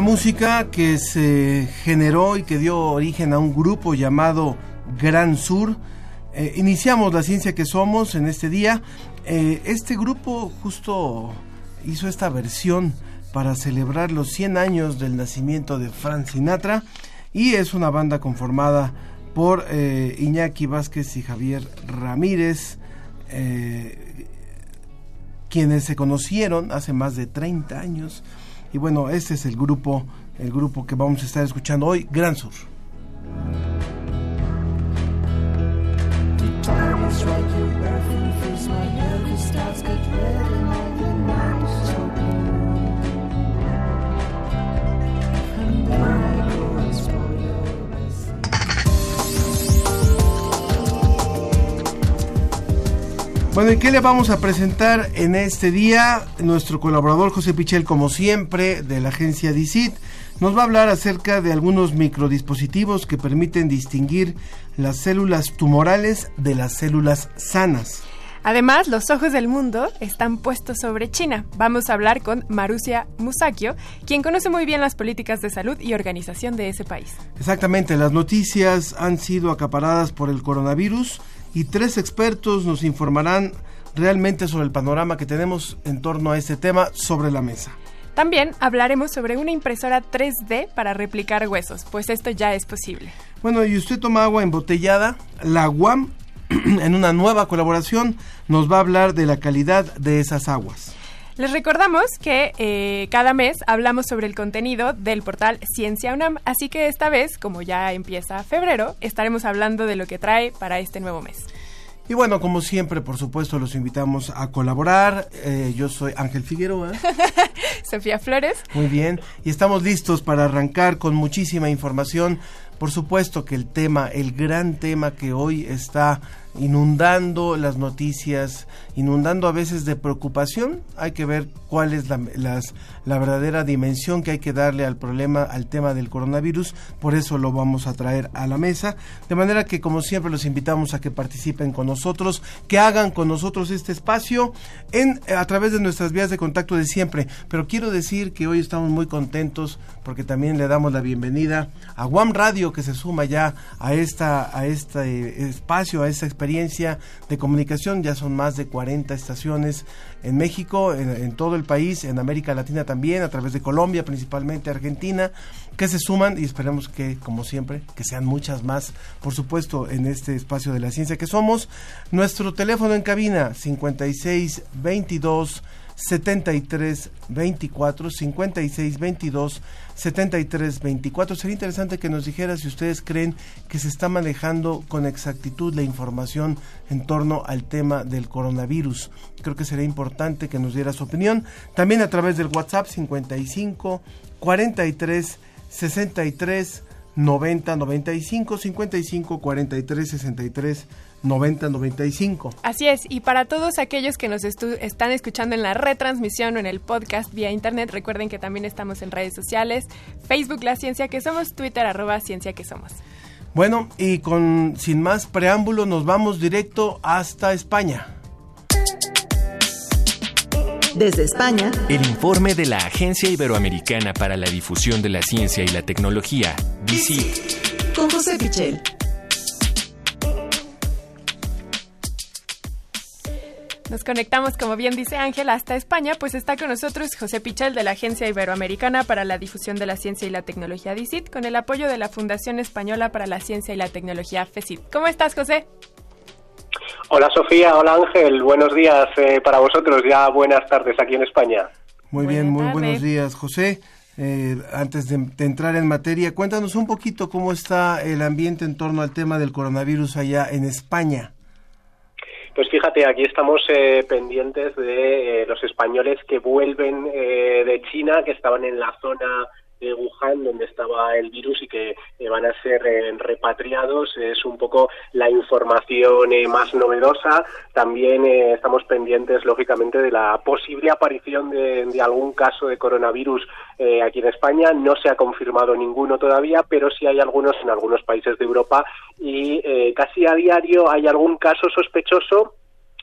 Música que se generó y que dio origen a un grupo llamado Gran Sur, eh, iniciamos la ciencia que somos en este día. Eh, este grupo justo hizo esta versión para celebrar los 100 años del nacimiento de Frank Sinatra y es una banda conformada por eh, Iñaki Vázquez y Javier Ramírez, quienes se conocieron hace más de 30 años. Y bueno, este es el grupo, el grupo que vamos a estar escuchando hoy, Gran Sur. Bueno, ¿y qué le vamos a presentar en este día? Nuestro colaborador José Pichel, como siempre, de la agencia DICIT, nos va a hablar acerca de algunos microdispositivos que permiten distinguir las células tumorales de las células sanas. Además, los ojos del mundo están puestos sobre China. Vamos a hablar con Marusia Musakio, quien conoce muy bien las políticas de salud y organización de ese país. Exactamente, las noticias han sido acaparadas por el coronavirus y tres expertos nos informarán realmente sobre el panorama que tenemos en torno a este tema sobre la mesa. También hablaremos sobre una impresora 3D para replicar huesos, pues esto ya es posible. Bueno, y usted toma agua embotellada, la UAM, en una nueva colaboración, nos va a hablar de la calidad de esas aguas. Les recordamos que eh, cada mes hablamos sobre el contenido del portal Ciencia UNAM, así que esta vez, como ya empieza febrero, estaremos hablando de lo que trae para este nuevo mes. Y bueno, como siempre, por supuesto, los invitamos a colaborar. Eh, yo soy Ángel Figueroa. Sofía Flores. Muy bien. Y estamos listos para arrancar con muchísima información. Por supuesto que el tema, el gran tema que hoy está inundando las noticias, inundando a veces de preocupación, hay que ver cuál es la, la verdadera dimensión que hay que darle al problema, al tema del coronavirus. Por eso lo vamos a traer a la mesa. De manera que, como siempre, los invitamos a que participen con nosotros, que hagan con nosotros este espacio en, a través de nuestras vías de contacto de siempre. Pero quiero decir que hoy estamos muy contentos porque también le damos la bienvenida a Guam Radio que se suma ya a esta a este espacio, a esta experiencia de comunicación. Ya son más de 40 estaciones en México, en, todo el país, en América Latina también, a través de Colombia, principalmente Argentina, que se suman y esperemos que, como siempre, que sean muchas más, por supuesto, en este espacio de la ciencia que somos. Nuestro teléfono en cabina 56 22 73 24 56 22 73 24 sería interesante que nos dijera si ustedes creen que se está manejando con exactitud la información en torno al tema del coronavirus. Creo que sería importante que nos diera su opinión. También a través del WhatsApp 55 43 63 90 95 55 43 63 90 95 Así es, y para todos aquellos que nos estu- están escuchando en la retransmisión o en el podcast vía internet, recuerden que también estamos en redes sociales, Facebook La Ciencia que Somos, Twitter arroba Ciencia que Somos. Bueno, y con sin más preámbulo nos vamos directo hasta España. Desde España, El informe de la Agencia Iberoamericana para la Difusión de la Ciencia y la Tecnología, DICIT, con José Pichel. Nos conectamos, como bien dice Ángel, hasta España, pues está con nosotros José Pichel de la Agencia Iberoamericana para la Difusión de la Ciencia y la Tecnología DICIT, con el apoyo de la Fundación Española para la Ciencia y la Tecnología FECIT. ¿Cómo estás, José? Hola Sofía, hola Ángel, buenos días eh, para vosotros, ya buenas tardes aquí en España. Muy bien, muy buenos días, José. Eh, antes de, de, entrar en materia, cuéntanos un poquito cómo está el ambiente en torno al tema del coronavirus allá en España. Pues fíjate, aquí estamos eh, pendientes de eh, los españoles que vuelven eh, de China, que estaban en la zona de Wuhan, donde estaba el virus y que eh, van a ser eh, repatriados. Es un poco la información eh, más novedosa. También estamos pendientes, lógicamente, de la posible aparición de, de algún caso de coronavirus aquí en España. No se ha confirmado ninguno todavía, pero sí hay algunos en algunos países de Europa y casi a diario hay algún caso sospechoso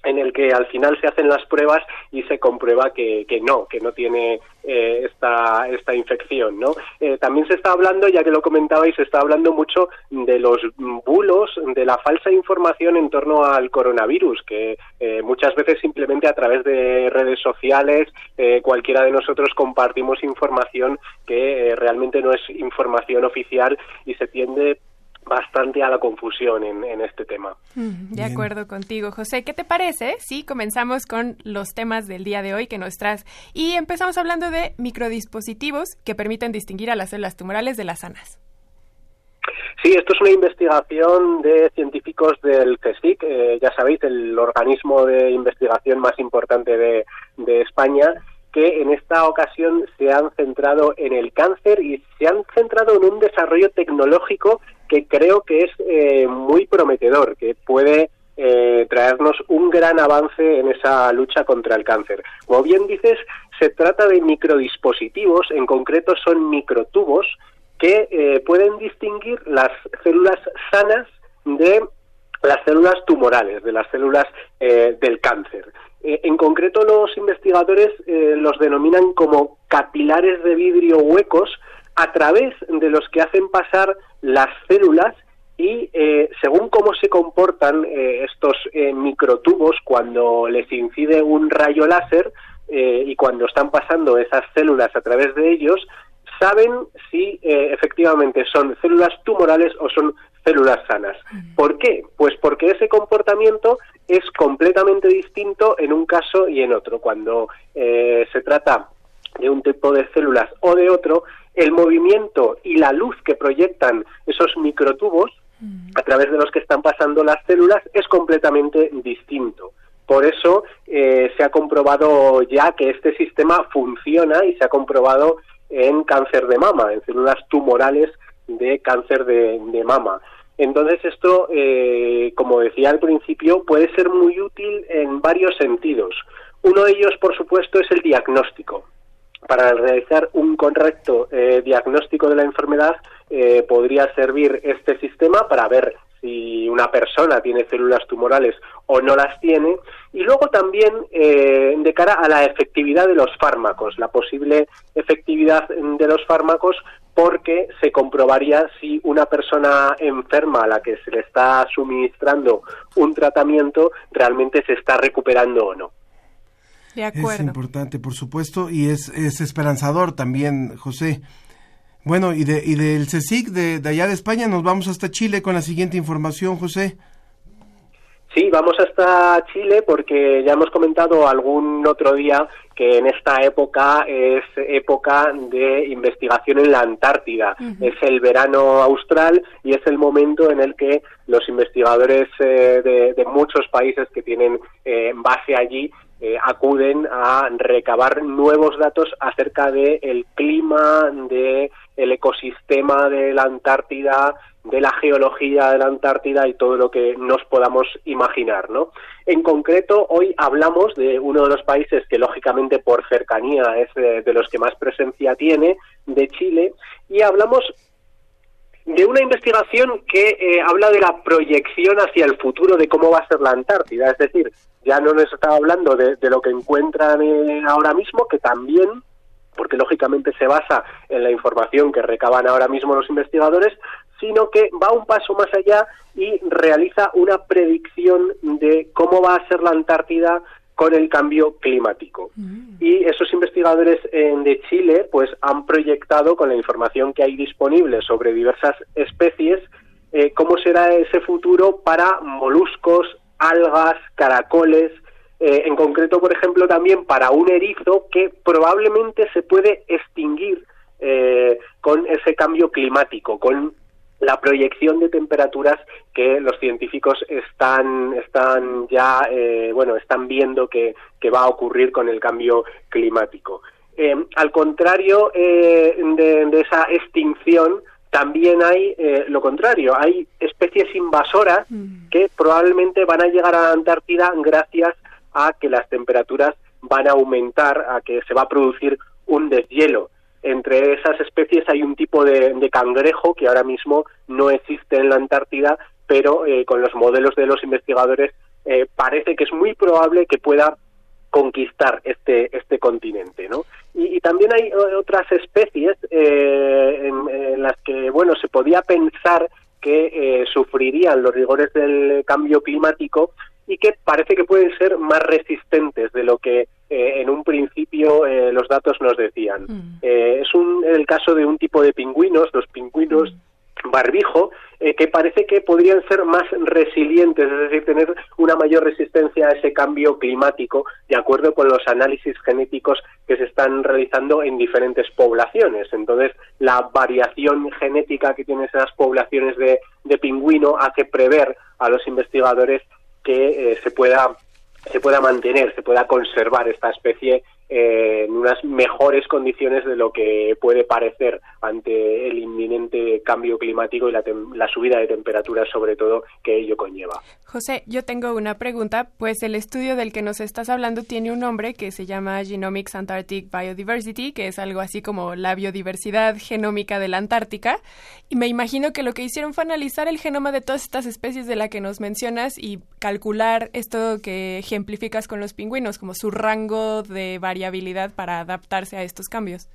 en el que al final se hacen las pruebas y se comprueba que, que no, que no tiene eh, esta, esta infección, ¿no? Eh, también se está hablando, ya que lo comentabais, se está hablando mucho de los bulos, de la falsa información en torno al coronavirus, que eh, muchas veces simplemente a través de redes sociales eh, cualquiera de nosotros compartimos información que eh, realmente no es información oficial y se tiende bastante a la confusión en, en este tema. Mm, de acuerdo contigo, José. ¿Qué te parece si comenzamos con los temas del día de hoy que nos traes? Y empezamos hablando de microdispositivos que permiten distinguir a las células tumorales de las sanas. Sí, esto es una investigación de científicos del CSIC, eh, ya sabéis, el organismo de investigación más importante de, de España, que en esta ocasión se han centrado en el cáncer y se han centrado en un desarrollo tecnológico que creo que es eh, muy prometedor, que puede eh, traernos un gran avance en esa lucha contra el cáncer. Como bien dices, se trata de microdispositivos, en concreto son microtubos que eh, pueden distinguir las células sanas de las células tumorales, de las células eh, del cáncer. En concreto, los investigadores los denominan como capilares de vidrio huecos a través de los que hacen pasar las células y eh, según cómo se comportan eh, estos eh, microtubos cuando les incide un rayo láser y cuando están pasando esas células a través de ellos, saben si efectivamente son células tumorales o son células sanas. ¿Por qué? Pues porque ese comportamiento es completamente distinto en un caso y en otro. Cuando se trata de un tipo de células o de otro, el movimiento y la luz que proyectan esos microtubos a través de los que están pasando las células es completamente distinto. Por eso eh, se ha comprobado ya que este sistema funciona y se ha comprobado en cáncer de mama, en células tumorales de cáncer de, de mama. Entonces esto, eh, como decía al principio, puede ser muy útil en varios sentidos. Uno de ellos, por supuesto, es el diagnóstico para realizar un correcto eh, diagnóstico de la enfermedad eh, podría servir este sistema para ver si una persona tiene células tumorales o no las tiene y luego también eh, de cara a la efectividad de los fármacos, la posible efectividad de los fármacos porque se comprobaría si una persona enferma a la que se le está suministrando un tratamiento realmente se está recuperando o no. De acuerdo. Es importante, por supuesto, y es, es esperanzador también, José. Bueno, y, de, y del CSIC de, de allá de España nos vamos hasta Chile con la siguiente información, José. Sí, vamos hasta Chile porque ya hemos comentado algún otro día que en esta época es época de investigación en la Antártida. Uh -huh. Es el verano austral y es el momento en el que los investigadores eh, de, de, muchos países que tienen eh, base allí eh, acuden a recabar nuevos datos acerca del el clima, de el ecosistema de la Antártida, de la geología de la Antártida y todo lo que nos podamos imaginar, ¿no? En concreto, hoy hablamos de uno de los países que lógicamente por cercanía es de, de los que más presencia tiene, de Chile, y hablamos de una investigación que eh, habla de la proyección hacia el futuro de cómo va a ser la Antártida, es decir, ya no nos estaba hablando de, de lo que encuentran eh, ahora mismo, que también porque lógicamente se basa en la información que recaban ahora mismo los investigadores, sino que va un paso más allá y realiza una predicción de cómo va a ser la Antártida con el cambio climático. Y esos investigadores eh, de Chile pues han proyectado con la información que hay disponible sobre diversas especies eh, cómo será ese futuro para moluscos, algas, caracoles, eh, en concreto, por ejemplo, también para un erizo que probablemente se puede extinguir con ese cambio climático, con la proyección de temperaturas que los científicos están están ya eh, bueno están viendo que, que, va a ocurrir con el cambio climático eh, al contrario eh, de, esa extinción también hay lo contrario hay especies invasoras mm. que probablemente van a llegar a la Antártida gracias a que las temperaturas van a aumentar a que se va a producir un deshielo entre esas especies hay un tipo cangrejo que ahora mismo no existe en la Antártida, pero eh, con los modelos de los investigadores eh, parece que es muy probable que pueda conquistar este este continente, ¿no? Y, también hay otras especies eh, en, las que bueno se podía pensar que sufrirían los rigores del cambio climático y que parece que pueden ser más resistentes de lo que eh, en un principio eh, los datos nos decían. Mm. Eh, es un, el caso de un tipo de pingüinos, los pingüinos mm. barbijo, que parece que podrían ser más resilientes, es decir, tener una mayor resistencia a ese cambio climático, de acuerdo con los análisis genéticos que se están realizando en diferentes poblaciones. Entonces, la variación genética que tienen esas poblaciones de, de pingüino hace prever a los investigadores que se pueda se pueda mantener, se pueda conservar esta especie en unas mejores condiciones de lo que puede parecer ante el inminente cambio climático y la, la, subida de temperaturas, sobre todo, que ello conlleva. José, yo tengo una pregunta, pues el estudio del que nos estás hablando tiene un nombre que se llama Genomics Antarctic Biodiversity, que es algo así como la biodiversidad genómica de la Antártica, y me imagino que lo que hicieron fue analizar el genoma de todas estas especies de la que nos mencionas y calcular esto que ejemplificas con los pingüinos, como su rango de variabilidad variabilidad para adaptarse a estos cambios.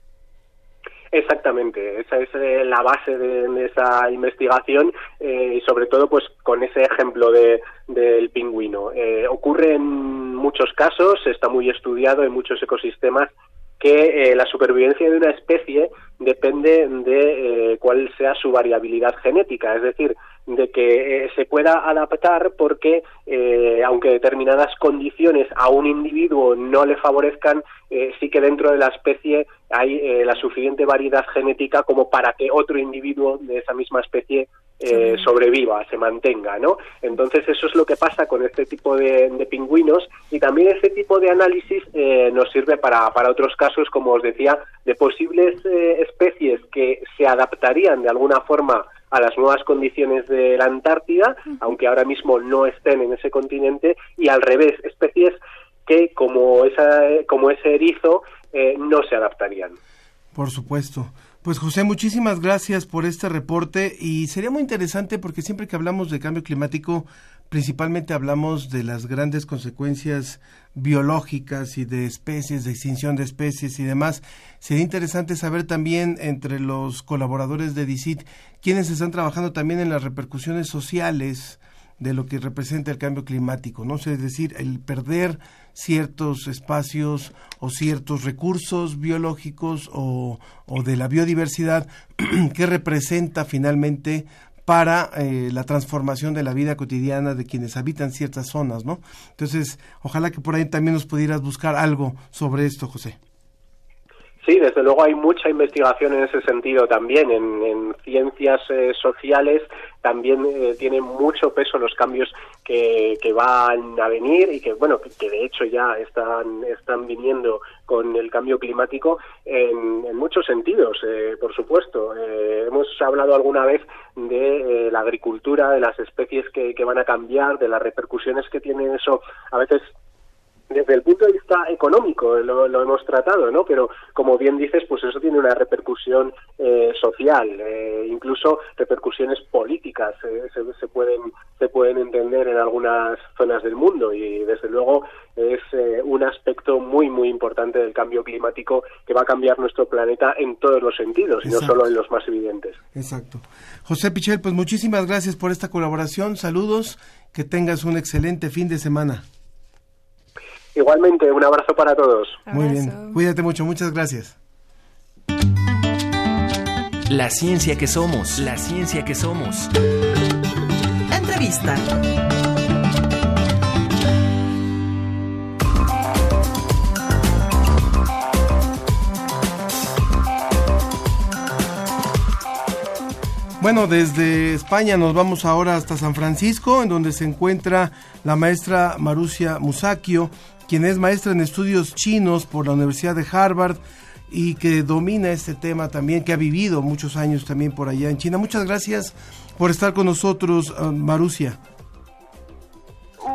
Exactamente, esa es eh, la base de, esa investigación eh, y sobre todo pues con ese ejemplo de, del pingüino. Eh, ocurre en muchos casos, está muy estudiado en muchos ecosistemas que la supervivencia de una especie depende de cuál sea su variabilidad genética, es decir, de que se pueda adaptar porque aunque determinadas condiciones a un individuo no le favorezcan, eh, sí que dentro de la especie hay eh, la suficiente variedad genética como para que otro individuo de esa misma especie eh, sobreviva, se mantenga, ¿no? Entonces eso es lo que pasa con este tipo de, pingüinos y también este tipo de análisis nos sirve para, para otros casos, como os decía, de posibles especies que se adaptarían de alguna forma a las nuevas condiciones de la Antártida, aunque ahora mismo no estén en ese continente, y al revés, especies que como, esa, como ese erizo eh, no se adaptarían. Por supuesto. Pues José, muchísimas gracias por este reporte y sería muy interesante porque siempre que hablamos de cambio climático, principalmente hablamos de las grandes consecuencias biológicas y de especies, de extinción de especies y demás. Sería interesante saber también entre los colaboradores de DICIT quienes están trabajando también en las repercusiones sociales de lo que representa el cambio climático, ¿no? es decir, el perder ciertos espacios o ciertos recursos biológicos o, o de la biodiversidad que representa finalmente para eh, la transformación de la vida cotidiana de quienes habitan ciertas zonas, ¿no? Entonces, ojalá que por ahí también nos pudieras buscar algo sobre esto, José. Sí, desde luego hay mucha investigación en ese sentido también. En, ciencias eh, sociales también eh, tienen mucho peso los cambios que, que, van a venir y que, bueno, que, de hecho ya están, están viniendo con el cambio climático en, en muchos sentidos, eh, por supuesto. hemos hablado alguna vez de la agricultura, de las especies que, que van a cambiar, de las repercusiones que tiene eso a veces desde el punto de vista económico lo, hemos tratado, ¿no? Pero como bien dices, pues eso tiene una repercusión eh, social, eh, incluso repercusiones políticas eh, se, pueden se pueden entender en algunas zonas del mundo y desde luego es un aspecto muy muy importante del cambio climático que va a cambiar nuestro planeta en todos los sentidos y no solo en los más evidentes. Exacto. José Pichel, pues muchísimas gracias por esta colaboración. Saludos, que tengas un excelente fin de semana. Igualmente, un abrazo para todos. Muy bien, cuídate mucho, muchas gracias. La ciencia que somos, la ciencia que somos. Entrevista. Bueno, desde España nos vamos ahora hasta San Francisco, en donde se encuentra la maestra Marusia Musakio, quien es maestra en estudios chinos por la Universidad de Harvard y que domina este tema también, que ha vivido muchos años también por allá en China. Muchas gracias por estar con nosotros, uh, Marusia.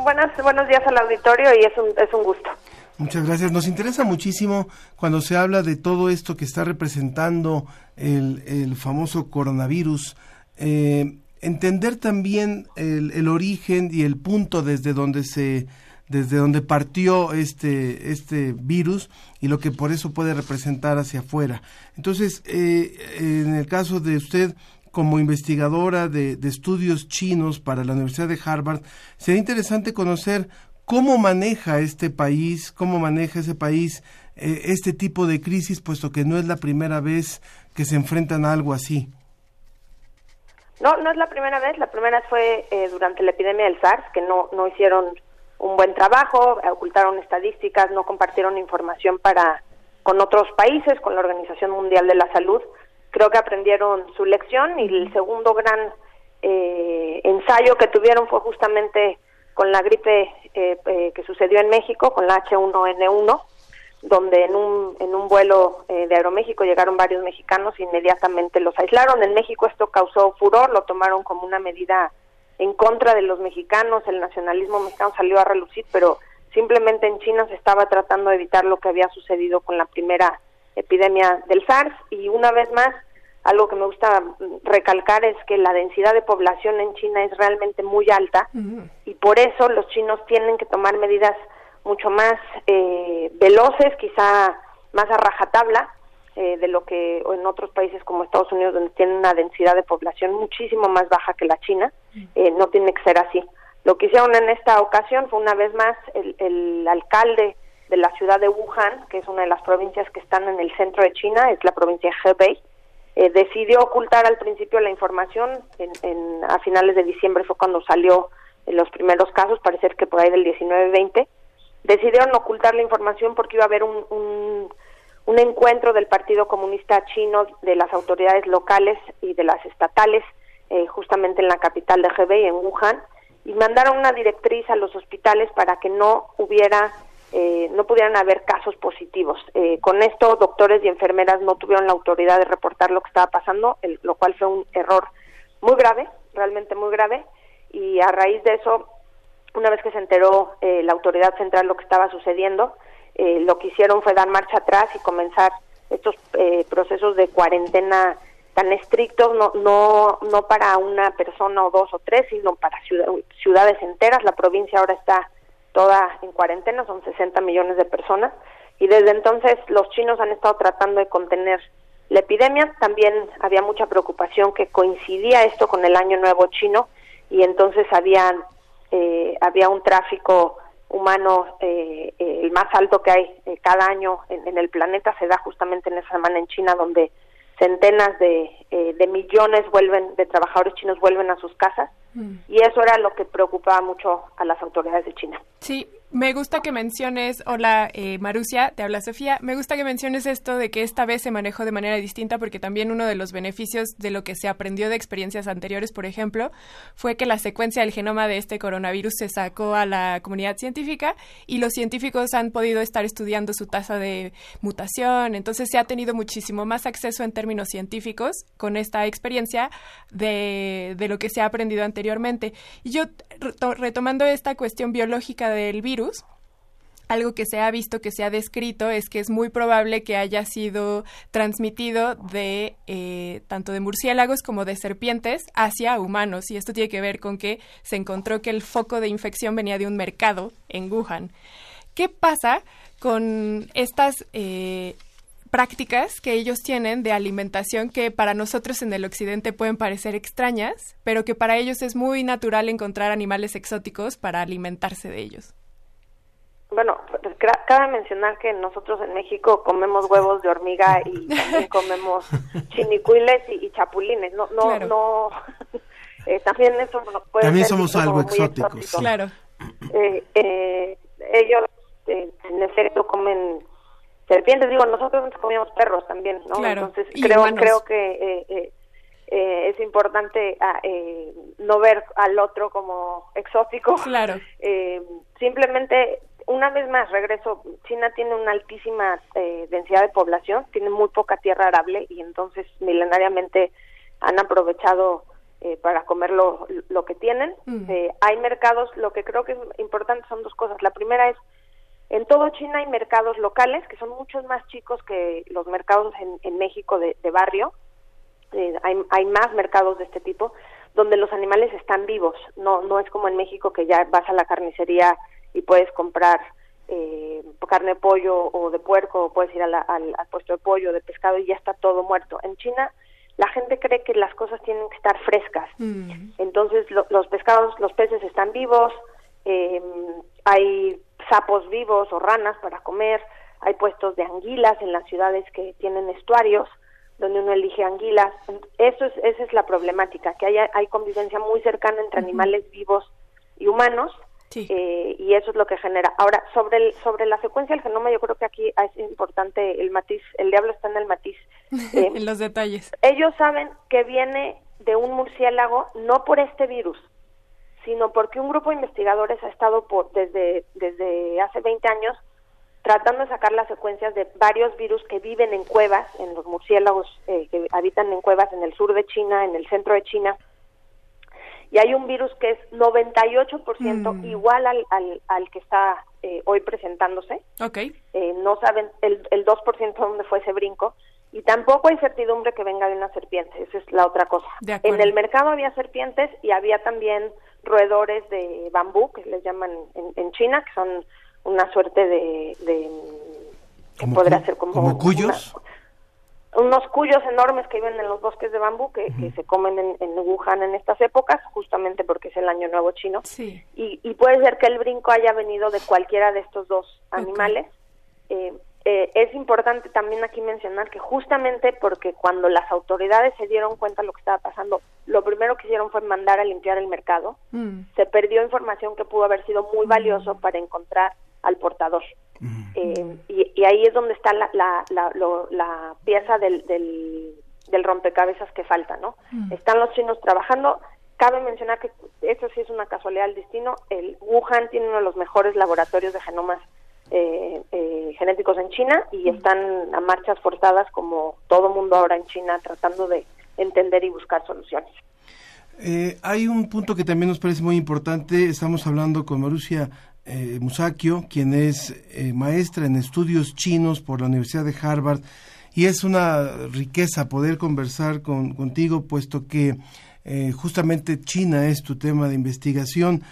Buenas, buenos días al auditorio y es un, es un gusto. Muchas gracias. Nos interesa muchísimo cuando se habla de todo esto que está representando el, el famoso coronavirus. Eh, entender también el, el, origen y el punto desde donde se desde donde partió este este virus y lo que por eso puede representar hacia afuera. Entonces, eh, en el caso de usted como investigadora de, de estudios chinos para la Universidad de Harvard, sería interesante conocer ¿Cómo maneja este país, cómo maneja ese país eh, este tipo de crisis, puesto que no es la primera vez que se enfrentan a algo así? No, no es la primera vez. La primera fue eh, durante la epidemia del SARS, que no, no hicieron un buen trabajo, ocultaron estadísticas, no compartieron información para con otros países, con la Organización Mundial de la Salud. Creo que aprendieron su lección y el segundo gran eh, ensayo que tuvieron fue justamente con la gripe eh, eh, que sucedió en México, con la H1N1, donde en un, en un vuelo eh, de Aeroméxico llegaron varios mexicanos e inmediatamente los aislaron. En México esto causó furor, lo tomaron como una medida en contra de los mexicanos, el nacionalismo mexicano salió a relucir, pero simplemente en China se estaba tratando de evitar lo que había sucedido con la primera epidemia del SARS. Y una vez más algo que me gusta recalcar es que la densidad de población en China es realmente muy alta y por eso los chinos tienen que tomar medidas mucho más eh, veloces, quizá más a rajatabla eh, de lo que en otros países como Estados Unidos, donde tienen una densidad de población muchísimo más baja que la China, eh, no tiene que ser así. Lo que hicieron en esta ocasión fue una vez más el, el alcalde de la ciudad de Wuhan, que es una de las provincias que están en el centro de China, es la provincia de Hebei, eh, decidió ocultar al principio la información, en, a finales de diciembre fue cuando salió en los primeros casos, parece que por ahí del 19-20, decidieron ocultar la información porque iba a haber un, un, un, encuentro del Partido Comunista Chino, de las autoridades locales y de las estatales, eh, justamente en la capital de Hebei, en Wuhan, y mandaron una directriz a los hospitales para que no hubiera eh, no pudieran haber casos positivos. Eh, con esto, doctores y enfermeras no tuvieron la autoridad de reportar lo que estaba pasando, el, lo cual fue un error muy grave, realmente muy grave, y a raíz de eso, una vez que se enteró eh, la autoridad central lo que estaba sucediendo, eh, lo que hicieron fue dar marcha atrás y comenzar estos eh, procesos de cuarentena tan estrictos, no, no, no para una persona o dos o tres, sino para ciudad, ciudades enteras. La provincia ahora está toda en cuarentena, son 60 millones de personas, y desde entonces los chinos han estado tratando de contener la epidemia. También había mucha preocupación que coincidía esto con el Año Nuevo chino y entonces había, eh, había un tráfico humano eh, eh, el más alto que hay eh, cada año en, en, el planeta se da justamente en esa semana en China donde centenas de, eh, de millones vuelven de trabajadores chinos vuelven a sus casas mm. y eso era lo que preocupaba mucho a las autoridades de China. Sí, me gusta que menciones, hola eh, Marusia, te habla Sofía, me gusta que menciones esto de que esta vez se manejó de manera distinta porque también uno de los beneficios de lo que se aprendió de experiencias anteriores, por ejemplo, fue que la secuencia del genoma de este coronavirus se sacó a la comunidad científica y los científicos han podido estar estudiando su tasa de mutación, entonces se ha tenido muchísimo más acceso en términos científicos con esta experiencia de, de lo que se ha aprendido anteriormente. Y yo, retomando esta cuestión biológica del virus, algo que se ha visto, que se ha descrito, es que es muy probable que haya sido transmitido de eh, tanto de murciélagos como de serpientes hacia humanos. Y esto tiene que ver con que se encontró que el foco de infección venía de un mercado en Wuhan. ¿Qué pasa con estas eh, prácticas que ellos tienen de alimentación que para nosotros en el occidente pueden parecer extrañas, pero que para ellos es muy natural encontrar animales exóticos para alimentarse de ellos? Bueno, cabe mencionar que nosotros en México comemos huevos de hormiga y también comemos chinicuiles y, y chapulines. No, no, Claro. no. eh, también eso no puede También ser somos algo exóticos, exótico. sí. Claro. Eh, eh, ellos, eh, en efecto, comen serpientes. Digo, nosotros comíamos perros también, ¿no? Claro, Entonces y creo, humanos. creo que eh, eh, eh, es importante ah, eh, no ver al otro como exótico. Claro. Eh, simplemente, una vez más, regreso, China tiene una altísima eh, densidad de población, tiene muy poca tierra arable y entonces milenariamente han aprovechado eh, para comer lo, lo que tienen. Mm. Eh, hay mercados, lo que creo que es importante son dos cosas. La primera es, en todo China hay mercados locales que son muchos más chicos que los mercados en, en México de, de barrio. Eh, hay, hay más mercados de este tipo donde los animales están vivos. No, no es como en México que ya vas a la carnicería y puedes comprar eh, carne de pollo o de puerco o puedes ir a la- al, al puesto de pollo, de pescado y ya está todo muerto. En China la gente cree que las cosas tienen que estar frescas. Mm. Entonces lo- los pescados, los peces están vivos, eh, hay sapos vivos o ranas para comer, hay puestos de anguilas en las ciudades que tienen estuarios donde uno elige anguilas. Eso es, esa es la problemática, que hay, hay convivencia muy cercana entre animales vivos y humanos. Sí. eh, y eso es lo que genera. Ahora, sobre el, sobre la secuencia del genoma, yo creo que aquí es importante el matiz, el diablo está en el matiz. Eh, en los detalles. ellos saben que viene de un murciélago no por este virus, sino porque un grupo de investigadores ha estado por, desde, desde hace 20 años tratando de sacar las secuencias de varios virus que viven en cuevas, en los murciélagos eh, que habitan en cuevas en el sur de China, en el centro de China. Y hay un virus que es 98% Mm. igual al, al, al que está eh, hoy presentándose Ok. eh, no saben el, el 2% dónde fue ese brinco y tampoco hay certidumbre que venga de una serpiente, esa es la otra cosa. De acuerdo. En el mercado había serpientes y había también roedores de bambú, que les llaman en, en China, que son una suerte de... de que podría ser como... como cuyos. una- unos cuyos enormes que viven en los bosques de bambú que, que se comen en, en Wuhan en estas épocas, justamente porque es el año nuevo chino Sí. y, y puede ser que el brinco haya venido de cualquiera de estos dos animales. Eh, eh, es importante también aquí mencionar que justamente porque cuando las autoridades se dieron cuenta de lo que estaba pasando, lo primero que hicieron fue mandar a limpiar el mercado. Mm. Se perdió información que pudo haber sido muy valioso para encontrar al portador. Eh, y, y ahí es donde está la, la, la, lo- la pieza del, del, del rompecabezas que falta, ¿no? Están los chinos trabajando. Cabe mencionar que eso sí es una casualidad del destino. El Wuhan tiene uno de los mejores laboratorios de genomas eh, eh, genéticos en China y están a marchas forzadas como todo mundo ahora en China tratando de entender y buscar soluciones. Eh, hay un punto que también nos parece muy importante. Estamos hablando con Marusia eh, Musakio, quien es eh, maestra en estudios chinos por la Universidad de Harvard. Y es una riqueza poder conversar con, contigo, puesto que eh, justamente China es tu tema de investigación.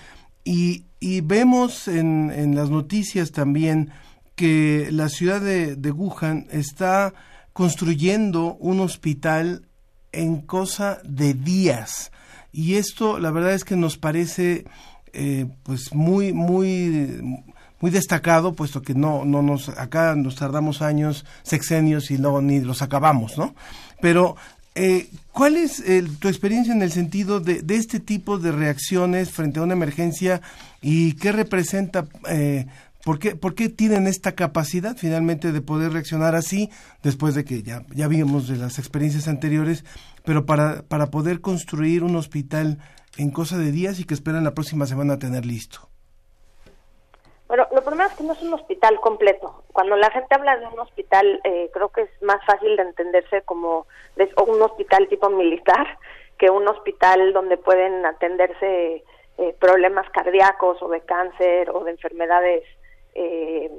Y, y vemos en, en las noticias también que la ciudad de, de Wuhan está construyendo un hospital en cosa de días. Y esto, la verdad es que nos parece, eh, pues muy, muy, muy destacado, puesto que no, no nos, acá nos tardamos años, sexenios y luego ni los acabamos, ¿no? Pero eh, ¿Cuál es el- tu experiencia en el sentido de, de este tipo de reacciones frente a una emergencia y qué representa, eh, por, qué, por qué tienen esta capacidad finalmente de poder reaccionar así después de que ya, ya vimos de las experiencias anteriores, pero para, para poder construir un hospital en cosa de días y que esperan la próxima semana tener listo? Bueno, lo primero es que no es un hospital completo. Cuando la gente habla de un hospital, eh, creo que es más fácil de entenderse como de- un hospital tipo militar que un hospital donde pueden atenderse eh, problemas cardíacos o de cáncer o de enfermedades eh,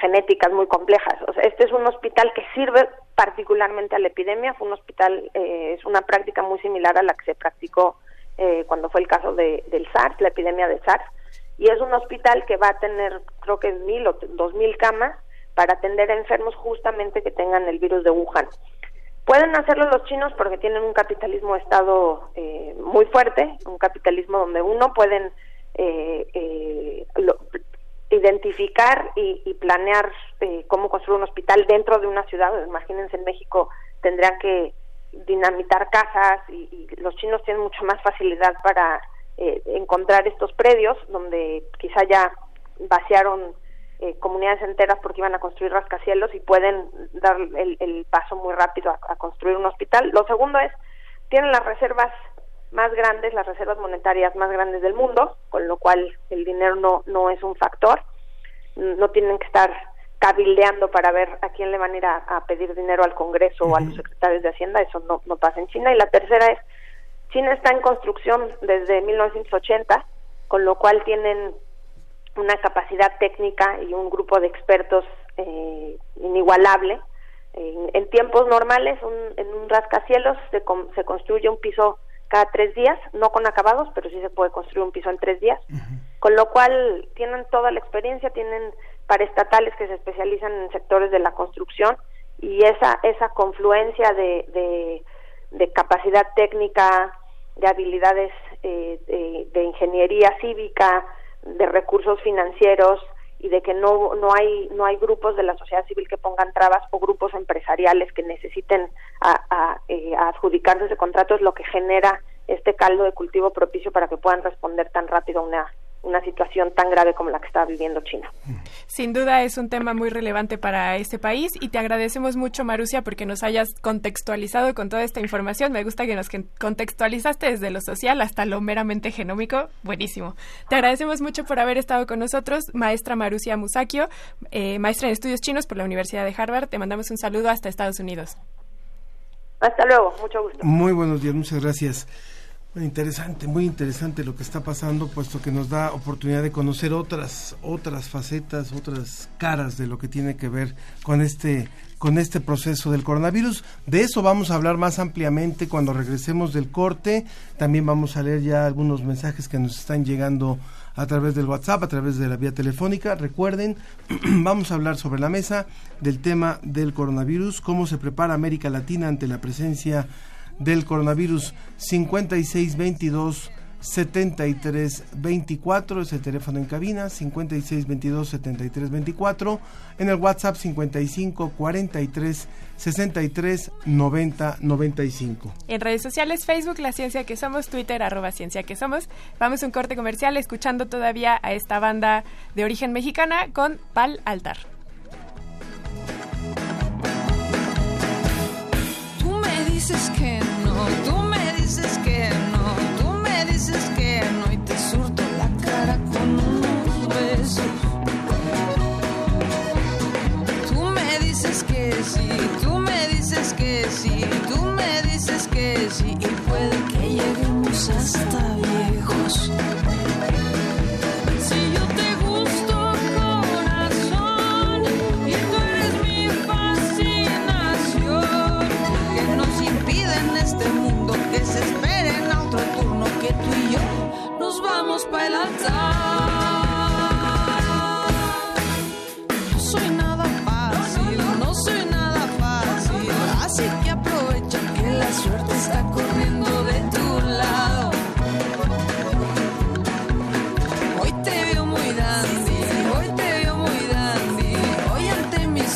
genéticas muy complejas. O sea, este es un hospital que sirve particularmente a la epidemia. Fue un hospital, eh, es una práctica muy similar a la que se practicó eh, cuando fue el caso de, del SARS, la epidemia de SARS. Y es un hospital que va a tener, creo que mil o dos mil camas para atender a enfermos justamente que tengan el virus de Wuhan. Pueden hacerlo los chinos porque tienen un capitalismo de Estado eh, muy fuerte, un capitalismo donde uno pueden eh, eh, lo- identificar y, y planear eh, cómo construir un hospital dentro de una ciudad. Imagínense en México tendrían que dinamitar casas y, y los chinos tienen mucho más facilidad para eh, encontrar estos predios donde quizá ya vaciaron eh, comunidades enteras porque iban a construir rascacielos y pueden dar el, el paso muy rápido a, a construir un hospital. Lo segundo es, tienen las reservas más grandes, las reservas monetarias más grandes del mundo, con lo cual el dinero no, no es un factor. No tienen que estar cabildeando para ver a quién le van a ir a, a pedir dinero al Congreso o a los secretarios de Hacienda, eso no, no pasa en China. Y la tercera es, China está en construcción desde 1980, con lo cual tienen una capacidad técnica y un grupo de expertos eh, inigualable. En, en tiempos normales, un, en un rascacielos se, con- se construye un piso cada tres días, no con acabados, pero sí se puede construir un piso en tres días. Con lo cual tienen toda la experiencia, tienen paraestatales que se especializan en sectores de la construcción y esa esa confluencia de, de, capacidad técnica, de habilidades eh, de, ingeniería cívica, de recursos financieros y de que no no hay no hay grupos de la sociedad civil que pongan trabas o grupos empresariales que necesiten eh, adjudicarse ese contrato es lo que genera este caldo de cultivo propicio para que puedan responder tan rápido a una una situación tan grave como la que está viviendo China. Sin duda es un tema muy relevante para este país y te agradecemos mucho, Marusia, porque nos hayas contextualizado con toda esta información. Me gusta que nos contextualizaste desde lo social hasta lo meramente genómico. Buenísimo. Te agradecemos mucho por haber estado con nosotros, maestra Marusia Musakio, eh, maestra en estudios chinos por la Universidad de Harvard. Te mandamos un saludo hasta Estados Unidos. Hasta luego, mucho gusto. Muy buenos días, muchas gracias. Muy interesante, muy interesante lo que está pasando, puesto que nos da oportunidad de conocer otras, otras facetas, otras caras de lo que tiene que ver con este, con este proceso del coronavirus. De eso vamos a hablar más ampliamente cuando regresemos del corte. También vamos a leer ya algunos mensajes que nos están llegando a través del WhatsApp, a través de la vía telefónica. Recuerden, vamos a hablar sobre la mesa del tema del coronavirus, cómo se prepara América Latina ante la presencia del coronavirus 5622 7324 es el teléfono en cabina 5622 7324 en el WhatsApp 55 43 63 90 95 En redes sociales, Facebook, La Ciencia que Somos, Twitter, arroba Ciencia que Somos. Vamos a un corte comercial escuchando todavía a esta banda de origen mexicana con Pal Altar. Dices que no, tú me dices que no, tú me dices que no y te surto la cara con unos besos. Tú me dices que sí, tú me dices que sí, tú me dices que sí y puede que lleguemos hasta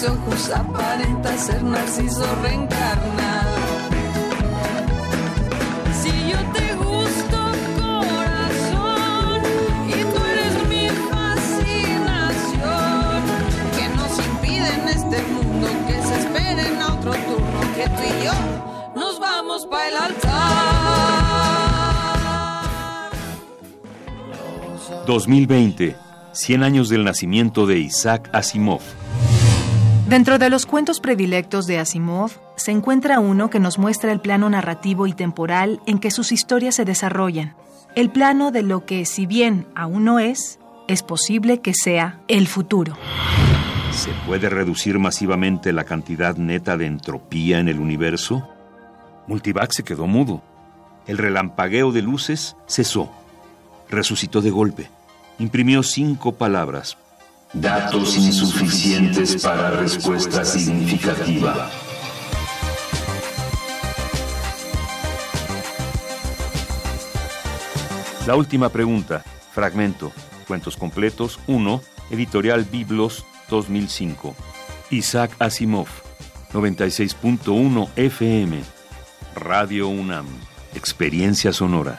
ojos aparenta ser narciso reencarnado. Si yo te gusto corazón y tú eres mi fascinación, que nos impide en este mundo que se esperen a otro turno que tú y yo nos vamos para el altar. 2020, 100 años del nacimiento de Isaac Asimov. Dentro de los cuentos predilectos de Asimov se encuentra uno que nos muestra el plano narrativo y temporal en que sus historias se desarrollan. El plano de lo que, si bien aún no es, es posible que sea el futuro. ¿Se puede reducir masivamente la cantidad neta de entropía en el universo? Multivac se quedó mudo. El relampagueo de luces cesó. Resucitó de golpe. Imprimió cinco palabras. Datos insuficientes para respuesta significativa. La última pregunta. Fragmento. Cuentos completos 1 Editorial Biblos 2005. Isaac Asimov, 96.1 FM. Radio UNAM. Experiencia sonora.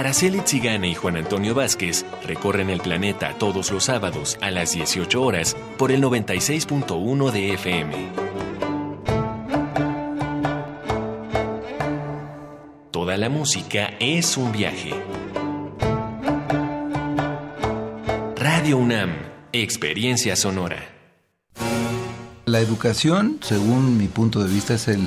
Araceli Zigane y Juan Antonio Vázquez recorren el planeta todos los sábados a las 18 horas por el 96.1 de FM. Toda la música es un viaje. Radio UNAM, Experiencia Sonora. La educación, según mi punto de vista, es el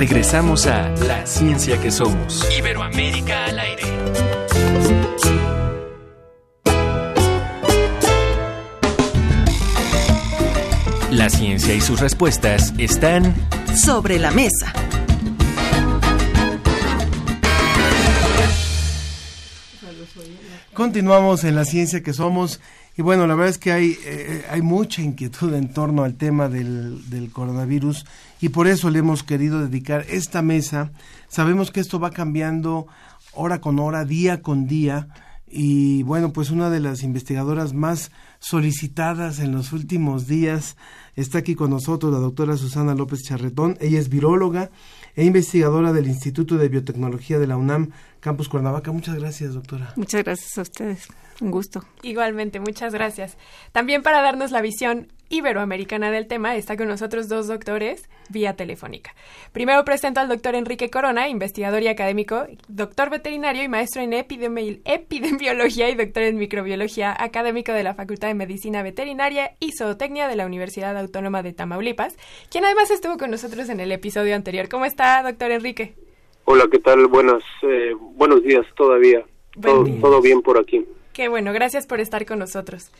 Regresamos a La Ciencia que Somos. Iberoamérica al aire. La ciencia y sus respuestas están sobre la mesa. Continuamos en la ciencia que somos y bueno, la verdad es que hay, eh, hay mucha inquietud en torno al tema del, del coronavirus y por eso le hemos querido dedicar esta mesa. Sabemos que esto va cambiando hora con hora, día con día y bueno, pues una de las investigadoras más solicitadas en los últimos días está aquí con nosotros la doctora Susana López Charretón. Ella es viróloga e investigadora del Instituto de Biotecnología de la UNAM, Campus Cuernavaca. Muchas gracias, doctora. Muchas gracias a ustedes. Un gusto. Igualmente, muchas gracias. También para darnos la visión iberoamericana del tema está con nosotros dos doctores vía telefónica. Primero presento al doctor Enrique Corona, investigador y académico, doctor veterinario y maestro en epidemi epidemiología y doctor en microbiología, académico de la Facultad de Medicina Veterinaria y Zootecnia de la Universidad Autónoma de Tamaulipas, quien además estuvo con nosotros en el episodio anterior. ¿Cómo está, doctor Enrique? Hola, ¿qué tal? Buenas, eh, buenos días todavía. Todo, todo bien por aquí. Qué bueno, gracias por estar con nosotros.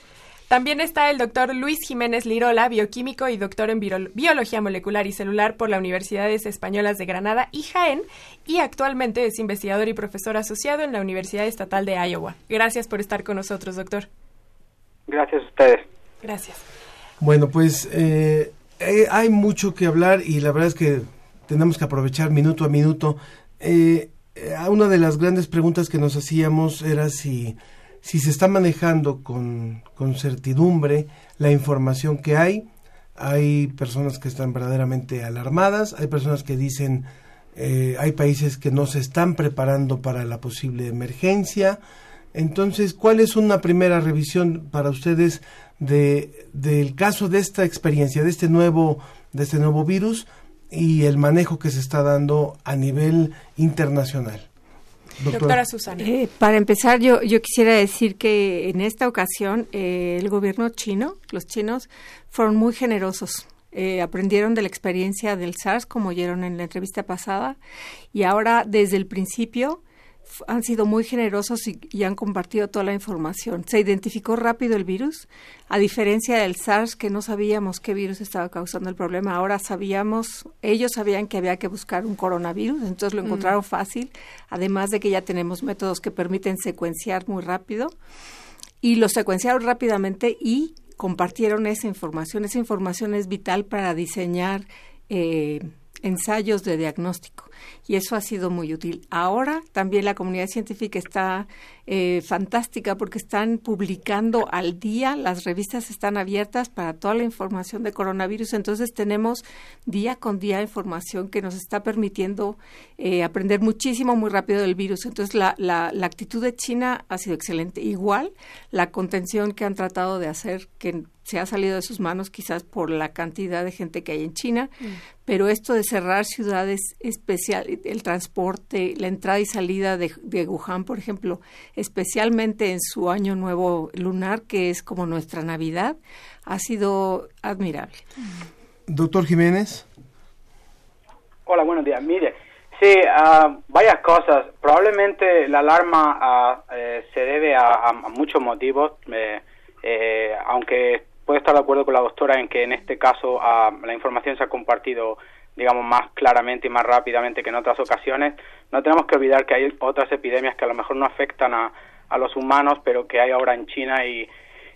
También está el doctor Luis Jiménez Lirola, bioquímico y doctor en biología molecular y celular por la Universidades Españolas de Granada y Jaén, y actualmente es investigador y profesor asociado en la Universidad Estatal de Iowa. Gracias por estar con nosotros, doctor. Gracias a ustedes. Gracias. Bueno, pues eh, eh, hay mucho que hablar y la verdad es que tenemos que aprovechar minuto a minuto. Eh, una de las grandes preguntas que nos hacíamos era si si se está manejando con, con certidumbre la información que hay. Hay personas que están verdaderamente alarmadas, hay personas que dicen eh, hay países que no se están preparando para la posible emergencia. Entonces, ¿cuál es una primera revisión para ustedes de, del caso de esta experiencia, de este nuevo, de este nuevo virus y el manejo que se está dando a nivel internacional? Doctora, Susana. Eh, para empezar, yo, yo quisiera decir que en esta ocasión eh, el gobierno chino, los chinos, fueron muy generosos. Eh, aprendieron de la experiencia del SARS, como oyeron en la entrevista pasada, y ahora desde el principio han sido muy generosos y, han compartido toda la información. Se identificó rápido el virus, a diferencia del SARS, que no sabíamos qué virus estaba causando el problema. Ahora sabíamos, ellos sabían que había que buscar un coronavirus, entonces lo encontraron fácil, además de que ya tenemos métodos que permiten secuenciar muy rápido. y lo secuenciaron rápidamente y compartieron esa información. Esa información es vital para diseñar eh, ensayos de diagnóstico y eso ha sido muy útil. Ahora también la comunidad científica está eh, fantástica porque están publicando al día, las revistas están abiertas para toda la información de coronavirus, entonces tenemos día con día información que nos está permitiendo eh, aprender muchísimo, muy rápido del virus. Entonces la, la, la actitud de China ha sido excelente. Igual la contención que han tratado de hacer, que se ha salido de sus manos quizás por la cantidad de gente que hay en China, Mm. pero esto de cerrar ciudades especial, el transporte, la entrada y salida de, de Wuhan, por ejemplo, especialmente en su año nuevo lunar, que es como nuestra Navidad, ha sido admirable. Doctor Jiménez. Hola, buenos días. Mire, sí, ah, varias cosas. Probablemente la alarma ah, eh, se debe a, a- a muchos motivos, eh, eh, aunque puedo estar de acuerdo con la doctora en que en este caso ah, la información se ha compartido digamos más claramente y más rápidamente que en otras ocasiones. No tenemos que olvidar que hay otras epidemias que a lo mejor no afectan a, a los humanos, pero que hay ahora en China y,